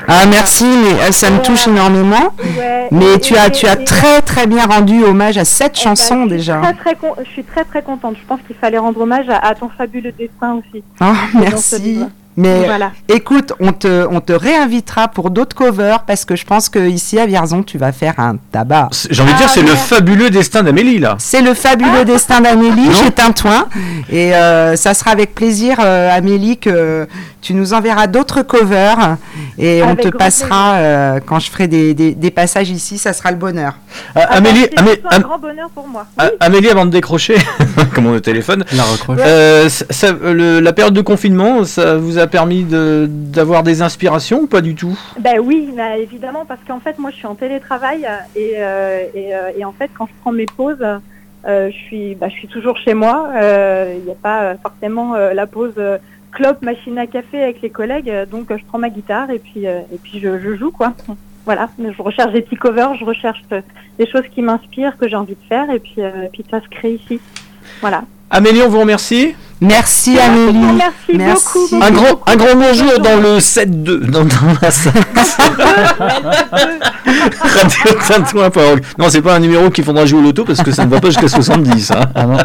Ah merci, mais euh, ça me touche énormément. Ouais, Mais et- tu as, et- tu as et- très très bien rendu hommage à cette Eh ben, chanson suis déjà. Très, très con- je suis très très contente. Je pense qu'il fallait rendre hommage à, à ton fabuleux destin aussi. Ce merci. Mais Voilà. écoute, on te, on te réinvitera pour d'autres covers parce que je pense que ici à Vierzon, tu vas faire un tabac. J'ai envie de dire, c'est le fabuleux destin d'Amélie, là. C'est le fabuleux destin d'Amélie chez Tintouin. Et euh, ça sera avec plaisir, euh, Amélie, que tu nous enverras d'autres covers. Et on te passera, euh, quand je ferai des, des- des passages ici, ça sera le bonheur. Ah, Amélie, Amé- un grand bonheur pour moi. Ah, Amélie, avant de décrocher, comme on au téléphone, La euh, ça- le- la période de confinement, ça vous a permis de- d'avoir des inspirations ou pas du tout? Ben oui, bah, évidemment, parce qu'en fait, moi, je suis en télétravail et, euh, euh, et en fait, quand je prends mes pauses, euh, je suis, bah, je suis toujours chez moi. Il n'y a pas forcément la pause clope, machine à café avec les collègues, donc je prends ma guitare et puis et puis je, je joue quoi. Voilà, je recherche des petits covers, je recherche des choses qui m'inspirent, que j'ai envie de faire, et puis, puis ça se crée ici. Voilà. Amélie, on vous remercie. Merci Amélie. Merci, beaucoup. Un grand, un grand bonjour dans le 7-2, dans, dans la salle. Radio Tintouin.org. Non, c'est pas un numéro qu'il faudra jouer au loto parce que ça ne va pas jusqu'à 70. Hein.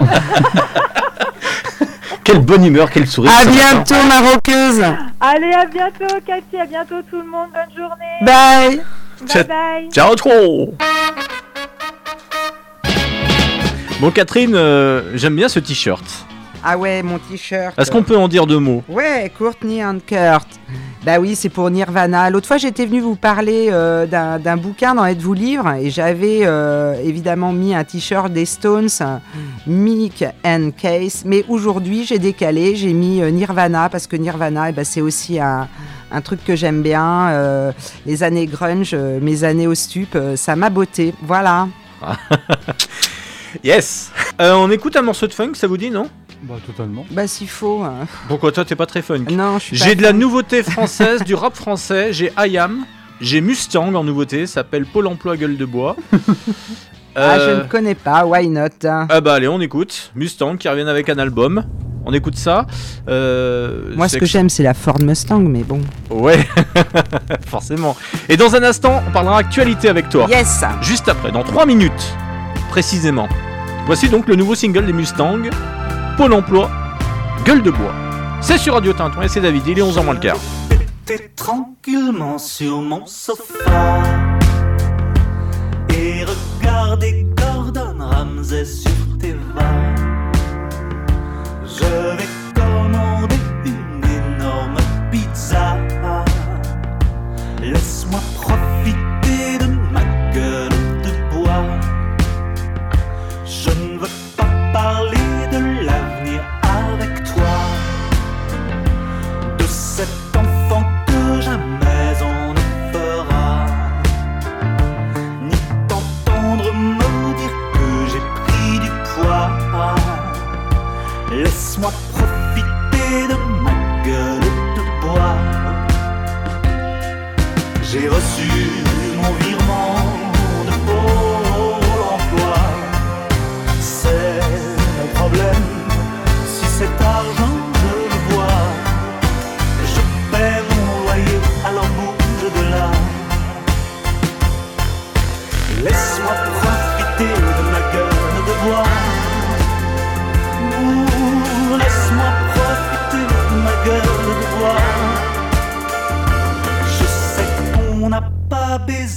quelle bonne humeur, quel sourire. À bientôt, ma roqueuse. Allez, à bientôt, Cathy, à bientôt tout le monde, bonne journée. Bye. Bye bye. Ciao, trop. Bon, Catherine, euh, j'aime bien ce t-shirt. Ah ouais, mon t-shirt. Est-ce qu'on peut en dire deux mots? Ouais, Courtney and Kurt. Bah oui, c'est pour Nirvana. L'autre fois, j'étais venu vous parler euh, d'un bouquin dans Êtes-vous livre et j'avais euh, évidemment mis un t-shirt des Stones, Mick and Case. Mais aujourd'hui, j'ai décalé, j'ai mis euh, Nirvana parce que Nirvana, eh ben, c'est aussi un, un truc que j'aime bien. les années grunge, mes années au stup, ça m'a botté. Voilà. Yes Euh, On écoute un morceau de funk, ça vous dit, non? Bah, totalement. Bah, s'il faut. hein. Pourquoi toi, t'es pas très funk? Non, je suis pas J'ai de la fan. nouveauté française, du rap français. J'ai IAM, j'ai Mustang en nouveauté, ça s'appelle Pôle emploi gueule de bois. Ah, je Euh, ne connais pas. Why not hein. Ah bah allez, on écoute. Mustang qui revient avec un album. On écoute ça. Euh, Moi, ce c'est que j'aime, c'est la Ford Mustang, mais bon. Ouais, forcément. Et dans un instant, on parlera actualité avec toi. Yes Juste après, dans 3 minutes, précisément. Voici donc le nouveau single des Mustang, Pôle emploi, gueule de bois. C'est sur Radio Tintouin et c'est David, il est 11h moins le quart. J'ai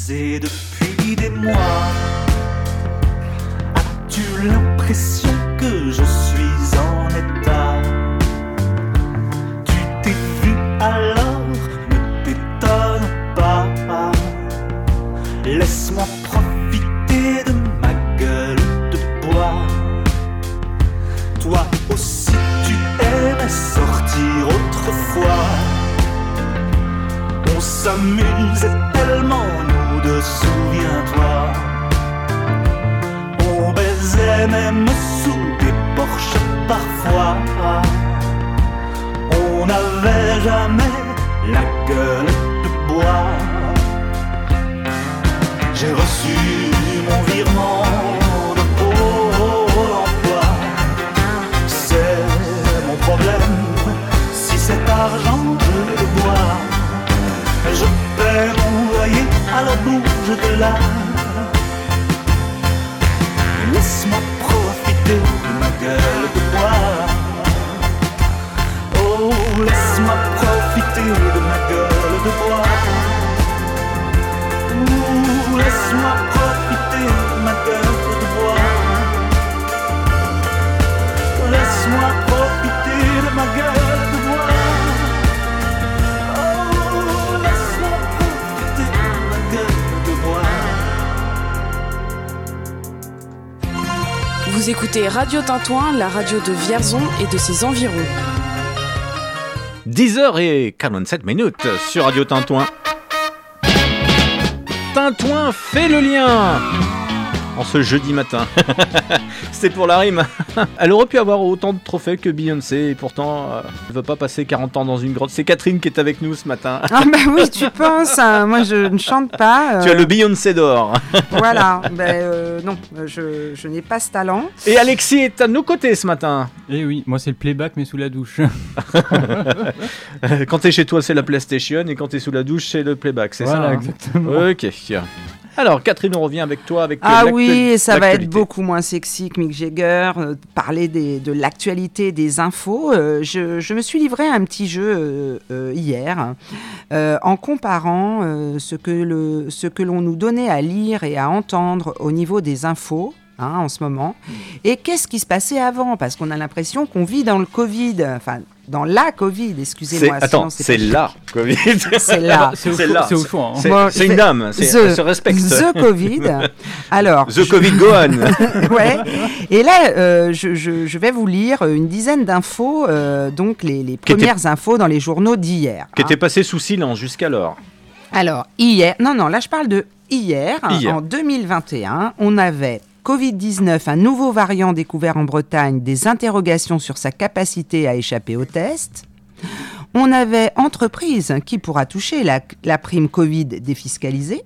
depuis des mois. As-tu l'impression que je suis en état? Tu t'es vu alors, ne t'étonne pas. Laisse-moi profiter de ma gueule de bois. Toi aussi tu aimais sortir autrefois. On s'amusait Radio Tintouin, la radio de Vierzon et de ses environs. 10h et 47 minutes sur Radio Tintouin. Tintouin fait le lien en ce jeudi matin. C'est pour la rime. Elle aurait pu avoir autant de trophées que Beyoncé et pourtant euh, elle veut pas passer 40 ans dans une grotte. C'est Catherine qui est avec nous ce matin. Ah bah oui, tu penses, hein, moi je ne chante pas. Tu as euh, le Beyoncé d'or. Voilà, ben euh, non, je, je n'ai pas ce talent. Et Alexis est à nos côtés ce matin. Eh oui, moi c'est le playback mais sous la douche. quand t'es chez toi, c'est la PlayStation et quand t'es sous la douche, c'est le playback, c'est Voilà, ça hein exactement. Ok. Alors, Catherine, on revient avec toi avec euh, Ah oui, ça va être beaucoup moins sexy que Mick Jagger, euh, parler des- de l'actualité, des infos. Euh, je, je me suis livré à un petit jeu euh, hier en comparant ce que l'on nous donnait à lire et à entendre au niveau des infos. Hein, en ce moment. Et qu'est-ce qui se passait avant? Parce qu'on a l'impression qu'on vit dans le Covid, enfin dans la Covid, C'est- excusez-moi. Attends, sinon c'est là, Covid. C'est là. C'est au C'est choix- là. c'est au choix, hein. C'est Bon, c'est une c'est- dame, c'est- The- elle se respecte. The Covid. Alors. The Covid go on. ouais. Et là, euh, je, je- je vais vous lire une dizaine d'infos, euh, donc les, étaient- premières infos dans les journaux d'hier. Qui hein. était passé sous silence jusqu'alors. Alors, hier, non, non, là je parle de hier, Hier. en 2021, on avait Covid-19, un nouveau variant découvert en Bretagne, des interrogations sur sa capacité à échapper au test. On avait entreprise qui pourra toucher la, la prime Covid défiscalisée.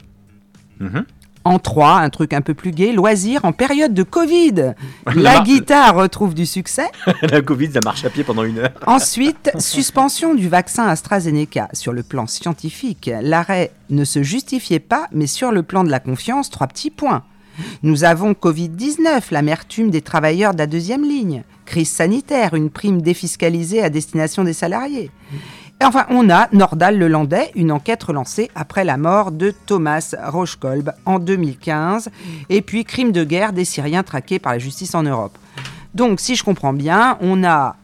Mhm. En 3, un truc un peu plus gai, loisirs en période de Covid. La guitare retrouve du succès. la Covid, ça marche à pied pendant une heure. Ensuite, suspension du vaccin AstraZeneca. Sur le plan scientifique, l'arrêt ne se justifiait pas, mais sur le plan de la confiance, trois petits points. Nous avons Covid-19, l'amertume des travailleurs de la deuxième ligne. Crise sanitaire, une prime défiscalisée à destination des salariés. Et enfin, on a Nordal le Landais, une enquête relancée après la mort de Thomas Rochekolb en 2015, et puis crime de guerre des Syriens traqués par la justice en Europe. Donc, si je comprends bien, on a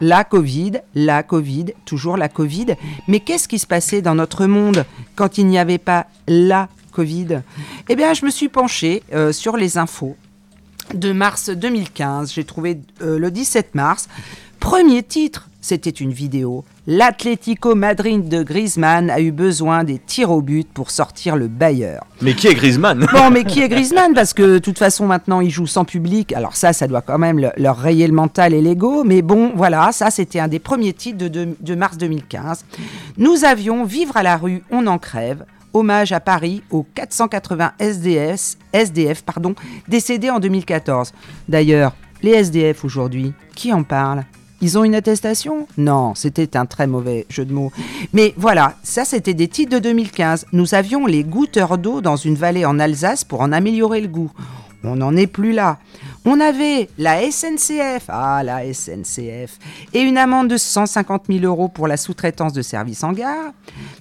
la Covid, la Covid, toujours la Covid. Mais qu'est-ce qui se passait dans notre monde quand il n'y avait pas la Covid Eh bien, je me suis penchée euh, sur les infos de mars 2015. J'ai trouvé euh, le 17 mars. Premier titre, c'était une vidéo. L'Atlético Madrid de Griezmann a eu besoin des tirs au but pour sortir le bailleur. Mais qui est Griezmann? Bon, mais qui est Griezmann? Parce que de toute façon, maintenant, ils jouent sans public. Alors ça, ça doit quand même le- leur rayer le mental et l'ego. Mais bon, voilà, ça, c'était un des premiers titres de, de- de mars 2015. Nous avions Vivre à la rue, on en crève. Hommage à Paris aux 480 SDS, SDF pardon, décédés en 2014. D'ailleurs, les SDF aujourd'hui, qui en parle ils ont une attestation? Non, c'était un très mauvais jeu de mots. Mais voilà, ça c'était des titres de 2015. Nous avions les goutteurs d'eau dans une vallée en Alsace pour en améliorer le goût. On n'en est plus là. On avait la SNCF, ah la SNCF, et une amende de 150 000 euros pour la sous-traitance de services en gare.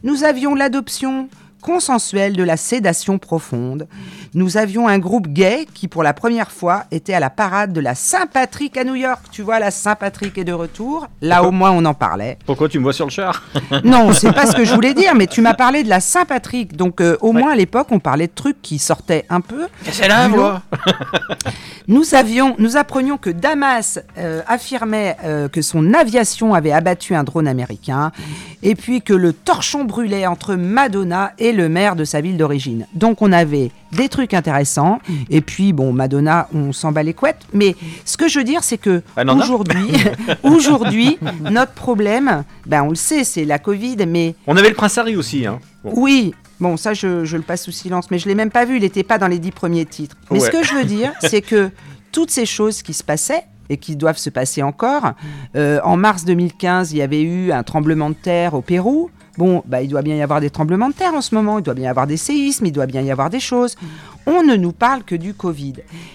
Nous avions l'adoption consensuelle de la sédation profonde. Nous avions un groupe gay qui, pour la première fois, était à la parade de la Saint-Patrick à New York. Tu vois, la Saint-Patrick est de retour. Là, au moins, on en parlait. Pourquoi tu me vois sur le char? Non, c'est pas ce que je voulais dire, mais tu m'as parlé de la Saint-Patrick. Donc, euh, au moins, à l'époque, on parlait de trucs qui sortaient un peu. C'est là, moi Nous avions, nous apprenions que Damas euh, affirmait euh, que son aviation avait abattu un drone américain, et puis que le torchon brûlait entre Madonna et le maire de sa ville d'origine. Donc on avait des trucs intéressants, et puis bon, Madonna, on s'en bat les couettes. Mais ce que je veux dire, c'est que a aujourd'hui, aujourd'hui, notre problème, ben on le sait, c'est la Covid, mais On avait le Prince Harry aussi. Hein. Bon. oui, bon, ça je, je le passe sous silence, mais je l'ai même pas vu, il n'était pas dans les dix premiers titres. Mais Ouais. ce que je veux dire, c'est que toutes ces choses qui se passaient et qui doivent se passer encore, euh, en mars 2015, il y avait eu un tremblement de terre au Pérou. Bon, bah, il doit bien y avoir des tremblements de terre en ce moment, il doit bien y avoir des séismes, il doit bien y avoir des choses. On ne nous parle que du Covid.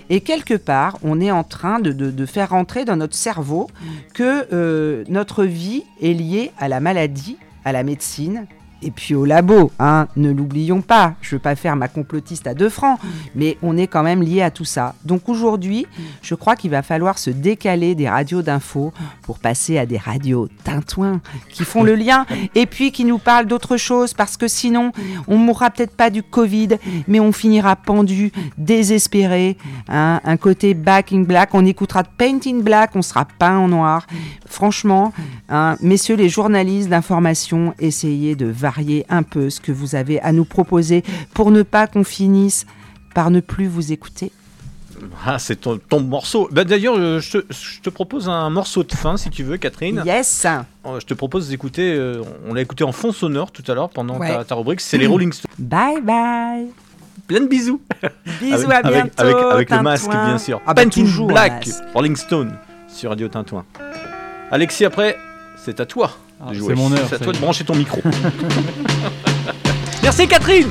Et quelque part, on est en train de, de- de faire rentrer dans notre cerveau que euh, notre vie est liée à la maladie, à la médecine, et puis au labo, hein, ne l'oublions pas. Je veux pas faire ma complotiste à deux francs, mais on est quand même lié à tout ça. Donc aujourd'hui, je crois qu'il va falloir se décaler des radios d'infos pour passer à des radios tintouins qui font le lien et puis qui nous parlent d'autre chose parce que sinon, on mourra peut-être pas du Covid, mais on finira pendu, désespéré. hein. un côté back in black, on écoutera de Paint in Black, on sera peint en noir. Franchement, hein, messieurs les journalistes d'information, essayez de varier un peu ce que vous avez à nous proposer pour ne pas qu'on finisse par ne plus vous écouter. Ah, c'est ton, ton morceau. Bah, D'ailleurs, euh, je, te- je te propose un morceau de fin, si tu veux, Catherine. Yes Euh, Je te propose d'écouter, euh, on l'a écouté en fond sonore tout à l'heure pendant Ouais. ta, ta rubrique, c'est les Rolling Stones. Bye bye Plein de bisous Bisous, avec, à bientôt avec, avec le masque, bien sûr. Ah Paint in toujours, Black. Rolling Stone, sur Radio Tintouin. Alexis, après, c'est à toi Ah, c'est mon heure, C'est à ça toi de brancher ton micro. Merci Catherine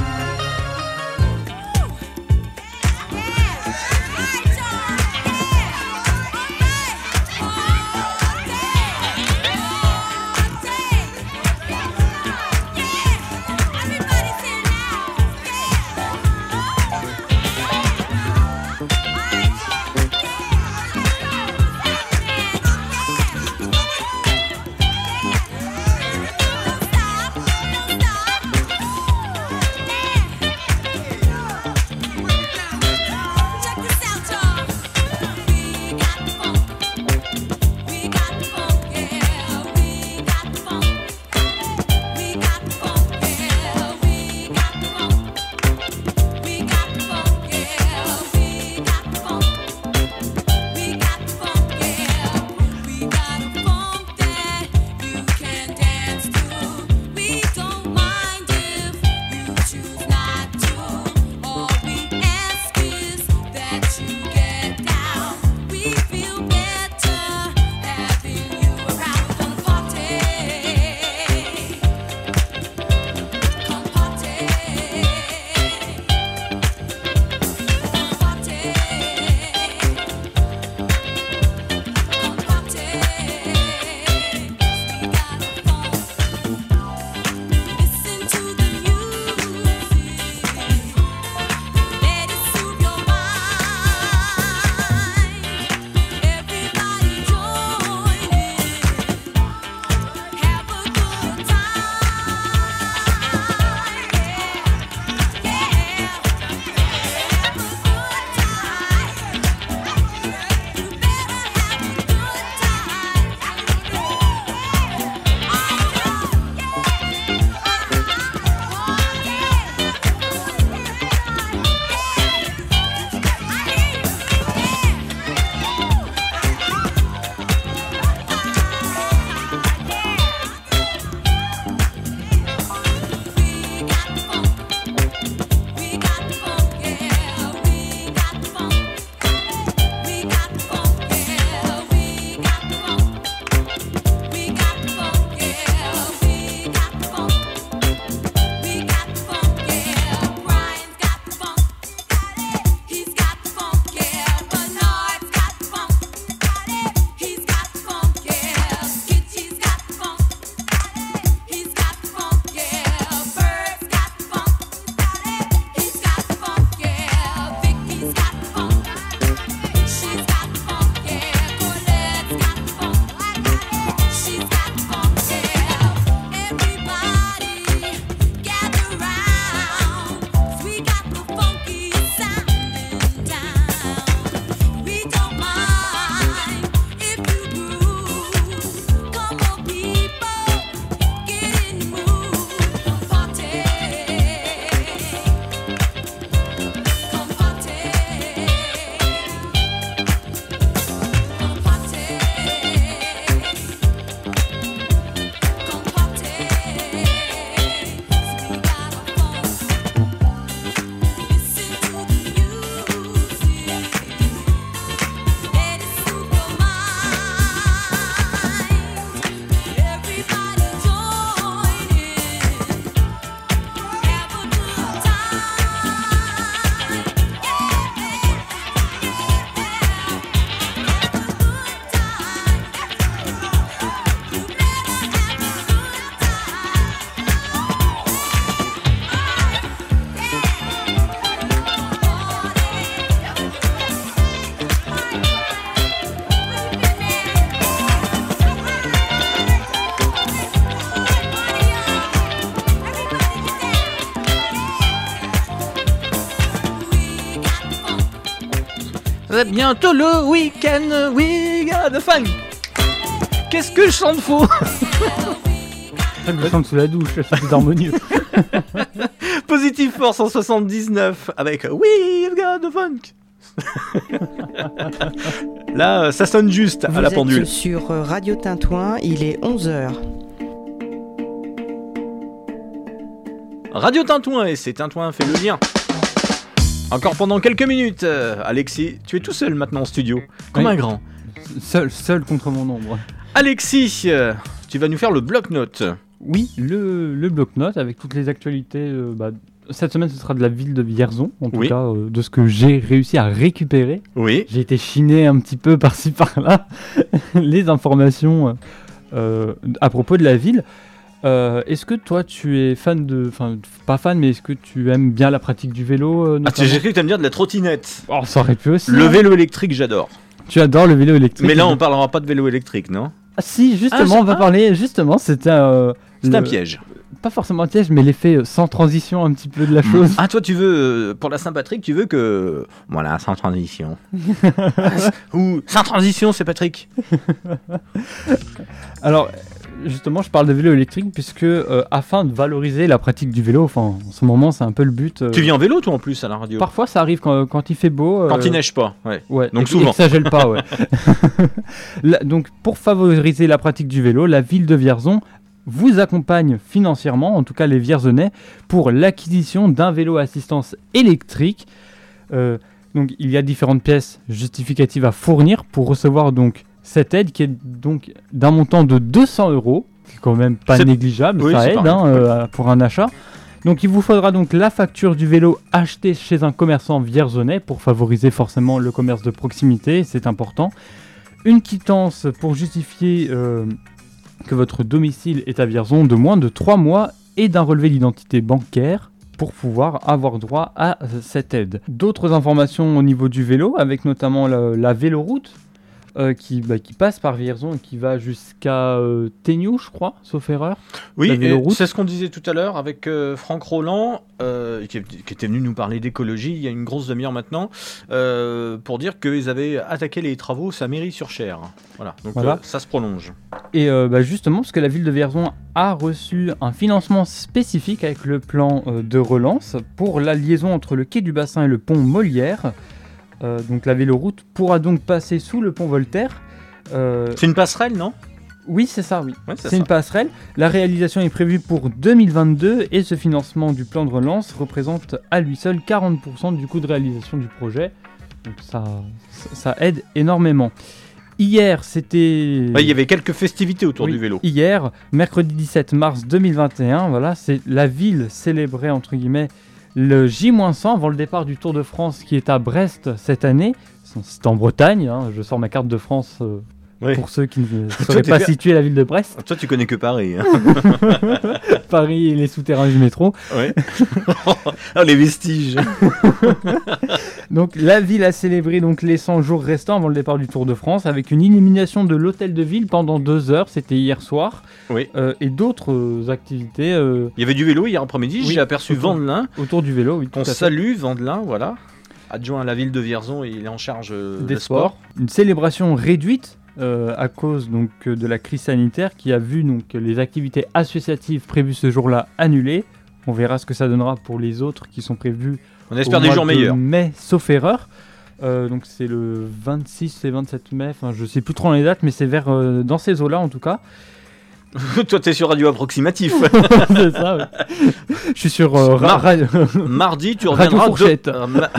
Bientôt le week-end, we got the fun. Qu'est-ce que je chante faux Je chante sous la douche, c'est plus harmonieux. Positive Force en 79 avec We've got the funk. Là, euh, ça sonne juste Vous à la êtes pendule. sur euh, Radio Tintouin, il est 11h. Radio Tintouin et c'est Tintouin fait le lien. Encore pendant quelques minutes, euh, Alexis, tu es tout seul maintenant en studio, comme Oui. un grand. Seul, seul contre mon ombre. Alexis, euh, tu vas nous faire le bloc-notes. Oui, le, le bloc-notes avec toutes les actualités. euh, bah, cette semaine, ce sera de la ville de Vierzon, en tout Oui. cas, euh, de ce que j'ai réussi à récupérer. Oui. J'ai été chiné un petit peu par-ci par-là les informations euh, à propos de la ville. Euh, est-ce que toi, tu es fan de. Enfin, pas fan, mais est-ce que tu aimes bien la pratique du vélo euh, Ah, j'ai cru que t'aimes bien de la trottinette. Oh, ça aurait pu aussi. Le hein. vélo électrique, j'adore. Tu adores le vélo électrique. Mais là, on parlera pas de vélo électrique, non? Ah, si, justement, Ah, c'est- on va parler. Justement, c'était. euh, C'est le- un piège. Pas forcément un piège, mais l'effet euh, sans transition un petit peu de la chose. Ah, toi, tu veux, pour la Saint-Patrick, tu veux que. Voilà, sans transition. Ou sans transition, c'est Patrick. Alors, justement, je parle de vélo électrique puisque, euh, afin de valoriser la pratique du vélo, enfin, en ce moment, c'est un peu le but. euh, Tu viens en vélo, toi, en plus, à la radio? Parfois, ça arrive quand, quand il fait beau. Quand euh, il neige pas, ouais. Ouais, Donc et- souvent. Et que ça gèle pas, ouais. La- donc, pour favoriser la pratique du vélo, la ville de Vierzon vous accompagne financièrement, en tout cas les Vierzonais, pour l'acquisition d'un vélo à assistance électrique. Euh, donc, il y a différentes pièces justificatives à fournir pour recevoir donc cette aide qui est donc d'un montant de 200 euros, qui est quand même pas négligeable, Oui, ça aide hein, euh, pour un achat. Donc il vous faudra donc la facture du vélo acheté chez un commerçant vierzonais pour favoriser forcément le commerce de proximité, c'est important. Une quittance pour justifier euh, que votre domicile est à Vierzon de moins de 3 mois et d'un relevé d'identité bancaire pour pouvoir avoir droit à euh, cette aide. D'autres informations au niveau du vélo, avec notamment la, la véloroute euh, qui, bah, qui passe par Vierzon et qui va jusqu'à euh, Téniou, je crois, sauf erreur. Oui, c'est ce qu'on disait tout à l'heure avec euh, Franck Roland, euh, qui, qui était venu nous parler d'écologie il y a une grosse demi-heure maintenant, pour dire qu'ils avaient attaqué les travaux sa mairie sur Cher. Voilà, donc Voilà. ça se prolonge. Et bah, justement, parce que la ville de Vierzon a reçu un financement spécifique avec le plan de relance pour la liaison entre le quai du bassin et le pont Molière. Euh, donc la véloroute pourra donc passer sous le pont Voltaire. Euh, C'est une passerelle, non? Oui, c'est ça, oui. Ouais, c'est une passerelle. La réalisation est prévue pour 2022 et ce financement du plan de relance représente à lui seul 40% du coût de réalisation du projet. Donc ça, ça- ça aide énormément. Hier, c'était. Ouais, Il y avait quelques festivités autour Oui, du vélo. Hier, mercredi 17 mars 2021, voilà, c'est la ville célébrait entre guillemets le J-100 avant le départ du Tour de France qui est à Brest cette année. C'est en Bretagne, hein, je sors ma carte de France euh, Oui. pour ceux qui ne sauraient pas situer la ville de Brest. Toi, tu connais que Paris. hein. Paris et les souterrains du métro. Ouais. Ah, les vestiges. Donc la ville a célébré donc les 100 jours restants avant le départ du Tour de France avec une illumination de l'hôtel de ville pendant deux heures, c'était hier soir, Oui. Euh, et d'autres euh, activités. euh, Il y avait du vélo hier après-midi, Oui, j'ai aperçu autour- Vandelin. autour du vélo, oui. tout On salue Vandelin, voilà. Adjoint à la ville de Vierzon, et il est en charge euh, des des sports. Une célébration réduite euh, à cause donc euh, de la crise sanitaire qui a vu donc les activités associatives prévues ce jour-là annulées. On verra ce que ça donnera pour les autres qui sont prévues. On espère au des mois jours de meilleurs. sauf erreur. Euh, donc c'est le 26 et 27 mai. Enfin, je sais plus trop les dates, mais c'est vers euh, dans ces eaux-là en tout cas. Toi, t'es sur Radio Approximatif. c'est ça. ouais. Je suis sur euh, ra- Mar- ra- mardi, tu reviendras. Fourchette. euh, ma-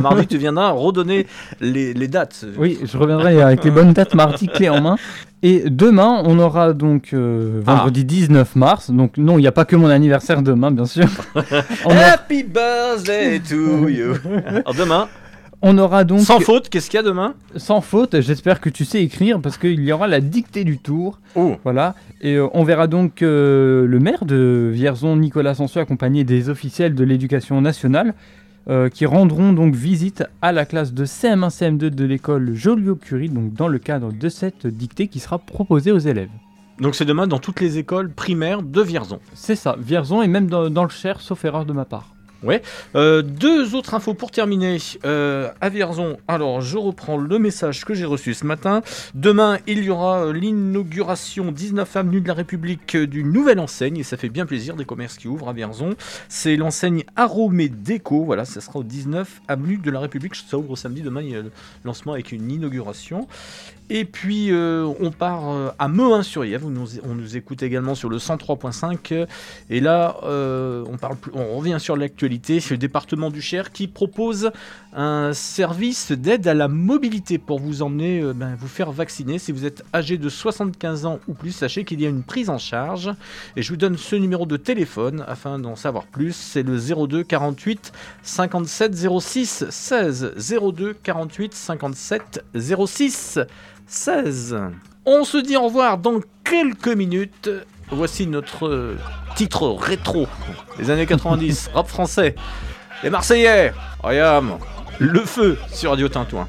mardi, tu viendras redonner les, les dates. Oui, je reviendrai avec les bonnes dates mardi clé en main. Et demain, on aura donc euh, Ah. vendredi 19 mars. Donc non, il n'y a pas que mon anniversaire demain, bien sûr. a- Happy birthday to you. Alors demain, on aura donc sans faute, qu'est-ce qu'il y a demain? Sans faute. J'espère que tu sais écrire parce qu'il y aura la dictée du tour. Oh. Voilà. Et euh, on verra donc euh, le maire de Vierzon, Nicolas Sansu, accompagné des officiels de l'éducation nationale. euh, qui rendront donc visite à la classe de CM1 CM2 de l'école Joliot-Curie, donc dans le cadre de cette dictée qui sera proposée aux élèves. Donc c'est demain dans toutes les écoles primaires de Vierzon. C'est ça, Vierzon et même dans, dans le Cher, sauf erreur de ma part. Ouais. Euh, deux autres infos pour terminer. Euh, à alors je reprends le message que j'ai reçu ce matin. Demain, il y aura euh, l'inauguration 19 avenue de la République d'une nouvelle enseigne et ça fait bien plaisir des commerces qui ouvrent à Vierzon. C'est l'enseigne Aromé Déco. Voilà, ça sera au 19 avenue de la République. Ça ouvre samedi. Demain, il y a le lancement avec une inauguration. Et puis on part à nous, on nous écoute également sur le 103.5. Et là, on, parle plus- on revient sur l'actualité l'actualité, le département du Cher qui propose un service d'aide à la mobilité pour vous emmener, euh, ben, vous faire vacciner. Si vous êtes âgé de 75 ans ou plus, sachez qu'il y a une prise en charge. Et je vous donne ce numéro de téléphone afin d'en savoir plus. C'est le 02 48 57 06 16. 02 48 57 06 16. On se dit au revoir dans quelques minutes. Voici notre euh, titre rétro des années 90, rap français. Les Marseillais, Ayam, le feu sur Radio Tintouin.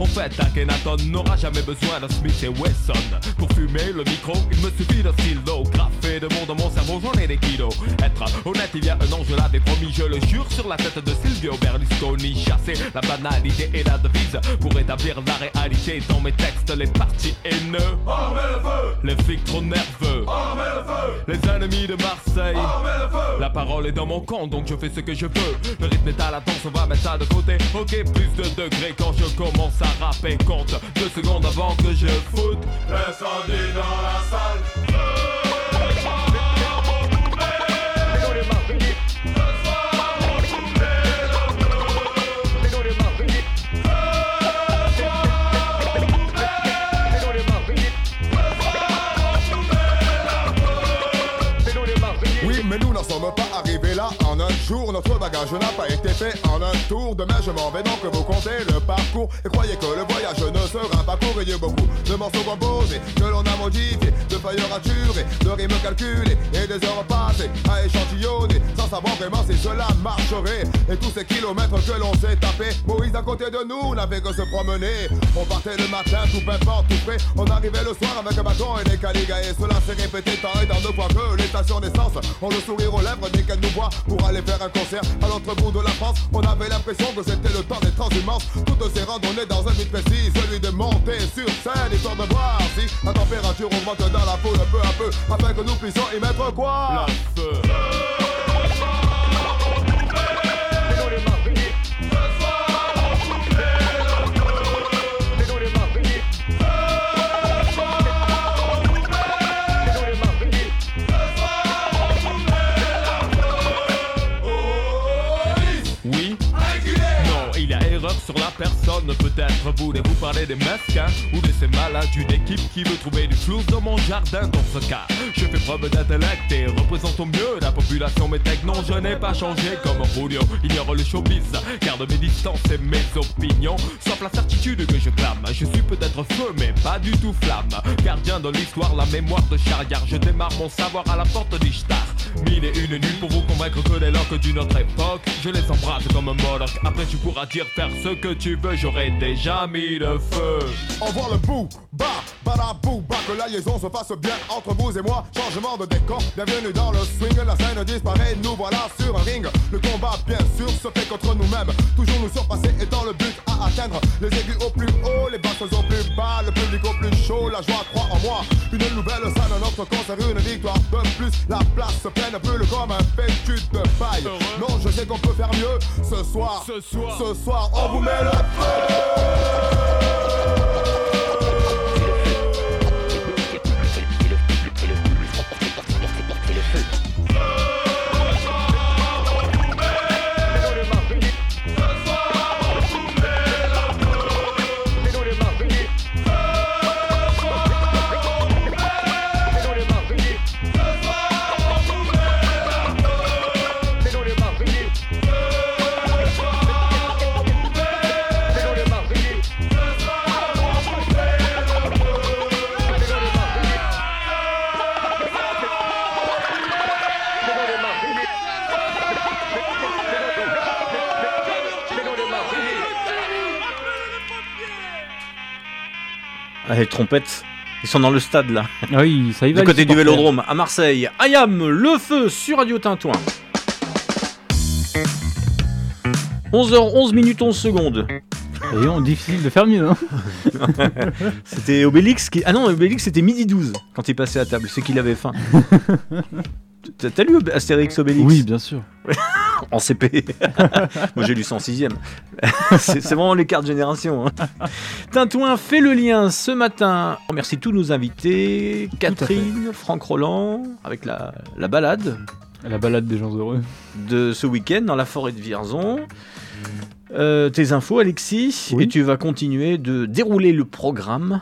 En fait Akhenaton n'aura jamais besoin d'un Smith et Wesson. Pour fumer le micro il me suffit d'un stylo. Graffé de dans mon cerveau j'en ai des kilos. Être honnête il y a un an je l'avais promis. Je le jure sur la tête de Silvio Berlusconi. Chasser la banalité et la devise Pour établir la réalité. Dans mes textes Les partis haineux. Les flics trop nerveux. Les ennemis de Marseille. La parole est dans mon camp donc je fais ce que je veux. Le rythme est à la danse on va mettre ça de côté. Ok plus de degrés quand je commence à rapper Compte. Deux secondes avant que je foute L'incendie Notre bagage n'a pas été fait en un tour. Demain, je m'en vais donc vous comptez le parcours. Et croyez que le voyage ne sera pas court. Il y a beaucoup de morceaux composés que l'on a modifiés, de feuilles raturées, de rimes calculées et des heures passées à échantillonner sans savoir vraiment si cela marcherait. Et tous ces kilomètres que l'on s'est tapé, Moïse à côté de nous n'avait que se promener. On partait le matin, tout pimpant, tout prêt. On arrivait le soir avec un bâton et des caligas. Et cela s'est répété tant et tant de fois que les stations d'essence ont le sourire aux lèvres dès qu'elles nous voient pour aller faire un concert à l'autre bout de la France. On avait l'impression que c'était le temps des transhumances. Toutes ces randonnées dans un but précis, celui de monter sur scène, histoire de voir si la température augmente dans la foule peu à peu, afin que nous puissions y mettre quoi? Oui Peut-être voulez-vous parler des mesquins Ou de ces malades d'une équipe qui veut trouver du flou dans mon jardin. Dans ce cas, je fais preuve d'intellect Et représente au mieux la population. Mais tech, non, je n'ai pas changé comme Julio Ignore le showbiz, garde mes distances et mes opinions. Sauf la certitude que je clame. Je suis peut-être feu mais pas du tout flamme. Gardien de l'histoire, la mémoire de Charriard Je démarre mon savoir à la porte d'Ishtar Mille et une nuits pour vous convaincre que les loques d'une autre époque Je les embrasse comme un Moloch Après tu pourras dire faire ce que tu veux J'aurais déjà mis le feu Envoie le bout, bas, badabou, bas, que la liaison se passe bien entre vous et moi. Changement de décor, bienvenue dans le swing. La scène disparaît, nous voilà sur un ring. Le combat, bien sûr, se fait contre nous-mêmes. Toujours nous surpasser étant le but à atteindre. Les aigus au plus haut, les basses au plus bas, le public au plus chaud. La joie croit en moi. Une nouvelle salle, notre concert, une victoire de plus. La place se pleine brûle comme un fétu de paille. Non, je sais qu'on peut faire mieux. Ce soir, ce soir, ce soir, on vous met le feu. Les trompettes, ils sont dans le stade là. Ah oui, ça y va. Du côté du vélodrome, à Marseille. Ayam, le feu sur Radio Tintouin. 11h11 minutes 11 secondes. Et on difficile de faire mieux. Hein. c'était Obélix qui. Ah non, Obélix c'était midi 12 quand il passait à table, c'est qu'il avait faim. T'as lu Astérix Obélix? Oui, bien sûr. en CP. Moi j'ai lu ça en 6 C'est c'est vraiment l'écart de génération. hein. Tintouin fait le lien ce matin. On remercie tous nos invités Catherine, Franck Roland, avec la, la balade. La balade des gens heureux. De ce week-end dans la forêt de Vierzon. Euh, tes infos, Alexis, et tu vas continuer de dérouler le programme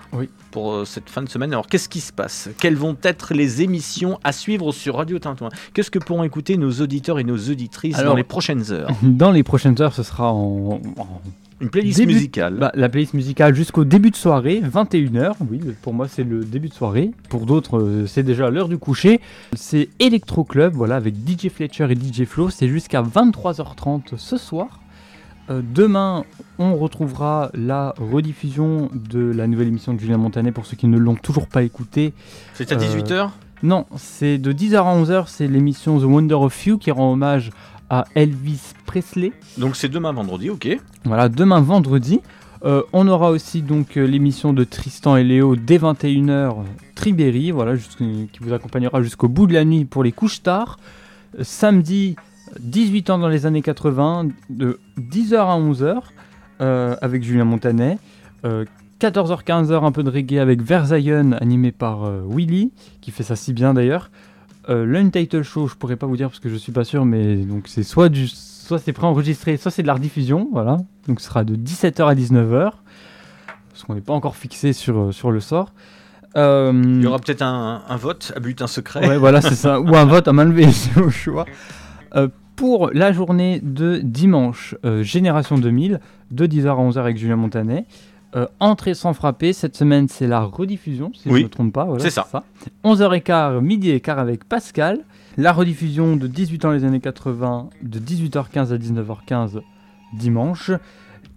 pour euh, cette fin de semaine. Alors, qu'est-ce qui se passe? Quelles vont être les émissions à suivre sur Radio Tintouin? Qu'est-ce que pourront écouter nos auditeurs et nos auditrices Alors, dans les prochaines heures? Dans les prochaines heures, ce sera en. en Une playlist début- musicale. bah, la playlist musicale jusqu'au début de soirée, 21h. Oui, pour moi, c'est le début de soirée. Pour d'autres, euh, c'est déjà l'heure du coucher. C'est Electro Club, voilà, avec DJ Fletcher et DJ Flo. C'est jusqu'à 23h30 ce soir. Euh, demain, on retrouvera la rediffusion de la nouvelle émission de Julien Montanet pour ceux qui ne l'ont toujours pas écouté. C'est à Euh, 18h Non, c'est de 10h à 11h, c'est l'émission The Wonder of You qui rend hommage à Elvis Presley. Donc c'est demain vendredi, ok. Voilà, demain vendredi. Euh, on aura aussi donc euh, l'émission de Tristan et Léo dès 21h, Tribéry, voilà, qui vous accompagnera jusqu'au bout de la nuit pour les couches tard. Euh, samedi, 18 ans dans les années 80, de 10h à 11h, euh, avec Julien Montanet. Euh, 14h-15h, un peu de reggae avec Versailles, animé par euh, Willy, qui fait ça si bien d'ailleurs. Euh, L'Untitled Show, je pourrais pas vous dire parce que je suis pas sûr, mais donc c'est soit du, soit c'est préenregistré, soit c'est de la rediffusion, voilà. Donc ce sera de 17h à 19h, parce qu'on n'est pas encore fixé sur, sur le sort. Il y aura peut-être un, un vote à bulletin secret. Ouais, voilà, c'est ça. Ou un vote à main levée, c'est au choix. Euh, pour la journée de dimanche, euh, Génération 2000, de 10h à 11h avec Julien Montanet. Euh, entrée sans frapper, cette semaine c'est la rediffusion, si je Oui, ne me trompe pas. voilà, c'est ça. 11h15, midi et quart avec Pascal. La rediffusion de 18 ans les années 80, de 18h15 à 19h15 dimanche.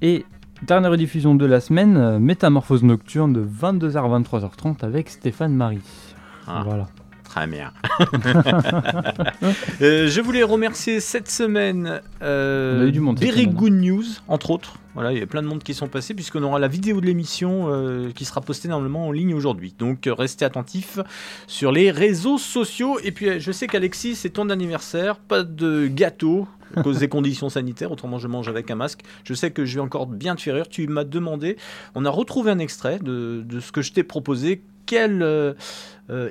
Et dernière rediffusion de la semaine, euh, Métamorphose nocturne de 22h à 23h30 avec Stéphane Marie. Ah. Voilà. Très bien. Euh, je voulais remercier cette semaine euh, du monde Very semaine. Good News, entre autres. Voilà, il y a plein de monde qui sont passés, puisqu'on aura la vidéo de l'émission euh, qui sera postée normalement en ligne aujourd'hui. Donc euh, restez attentifs sur les réseaux sociaux. Et puis je sais qu'Alexis, c'est ton anniversaire, pas de gâteau à cause des conditions sanitaires, autrement je mange avec un masque. Je sais que je vais encore bien te faire rire. Tu m'as demandé, on a retrouvé un extrait de, de ce que je t'ai proposé. Euh,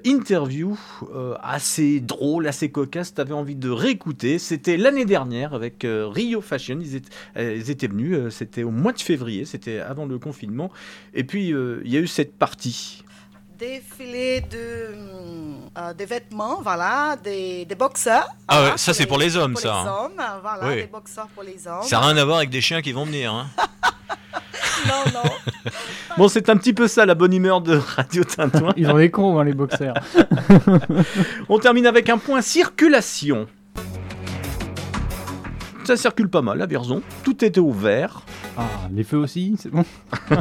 interview euh, assez drôle, assez cocasse, tu avais envie de réécouter. C'était l'année dernière avec euh, Rio Fashion. Ils étaient, euh, ils étaient venus, euh, c'était au mois de février, c'était avant le confinement. Et puis euh, il y a eu cette partie. Défilé de, hum, euh, des vêtements, voilà, des, des boxeurs. Ah ouais, voilà, ça, c'est pour les hommes, pour ça, Les hein. hommes, voilà, Oui. des boxeurs pour les hommes. Ça n'a rien à voir avec des chiens qui vont venir. hein. Non, non. Bon, c'est un petit peu ça la bonne humeur de Radio Tintouin. Ils ont les cons, hein, les boxeurs. On termine avec un point circulation. Ça circule pas mal à Vierzon. Tout était ouvert. Ah, les feux aussi, c'est bon.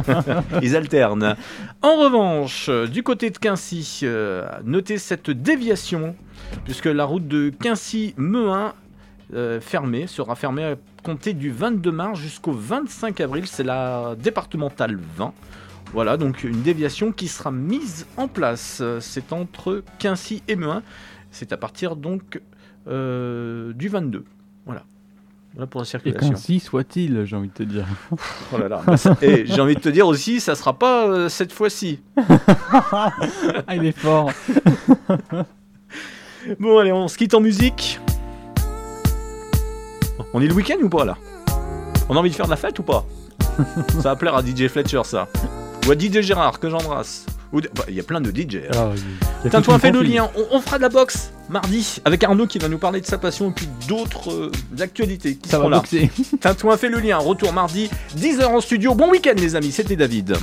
Ils alternent. En revanche, du côté de Quincy, euh, notez cette déviation, puisque la route de Quincy-Meuin euh, fermée sera fermée à compter du 22 mars jusqu'au 25 avril. C'est la départementale 20. Voilà, donc une déviation qui sera mise en place. C'est entre Quincy et Meuin. C'est à partir donc euh, du 22. Voilà. Voilà pour la Et circulation. qu'ainsi soit-il, j'ai envie de te dire. Oh là là. Bah, ça- Et j'ai envie de te dire aussi, ça sera pas euh, cette fois-ci. ah, il est fort. Bon, allez, on se quitte en musique. On est le week-end ou pas là? On a envie de faire de la fête ou pas? Ça va plaire à DJ Fletcher, ça. Ou à DJ Gérard, que j'embrasse. Bah, Il y a plein de DJ. hein. Ah, Tiens, toi, fais le lien. On, on fera de la boxe mardi avec Arnaud qui va nous parler de sa passion et puis d'autres euh, actualités qui Ça seront va là. toi, fais le lien. Retour mardi, 10h en studio. Bon week-end, les amis. C'était David.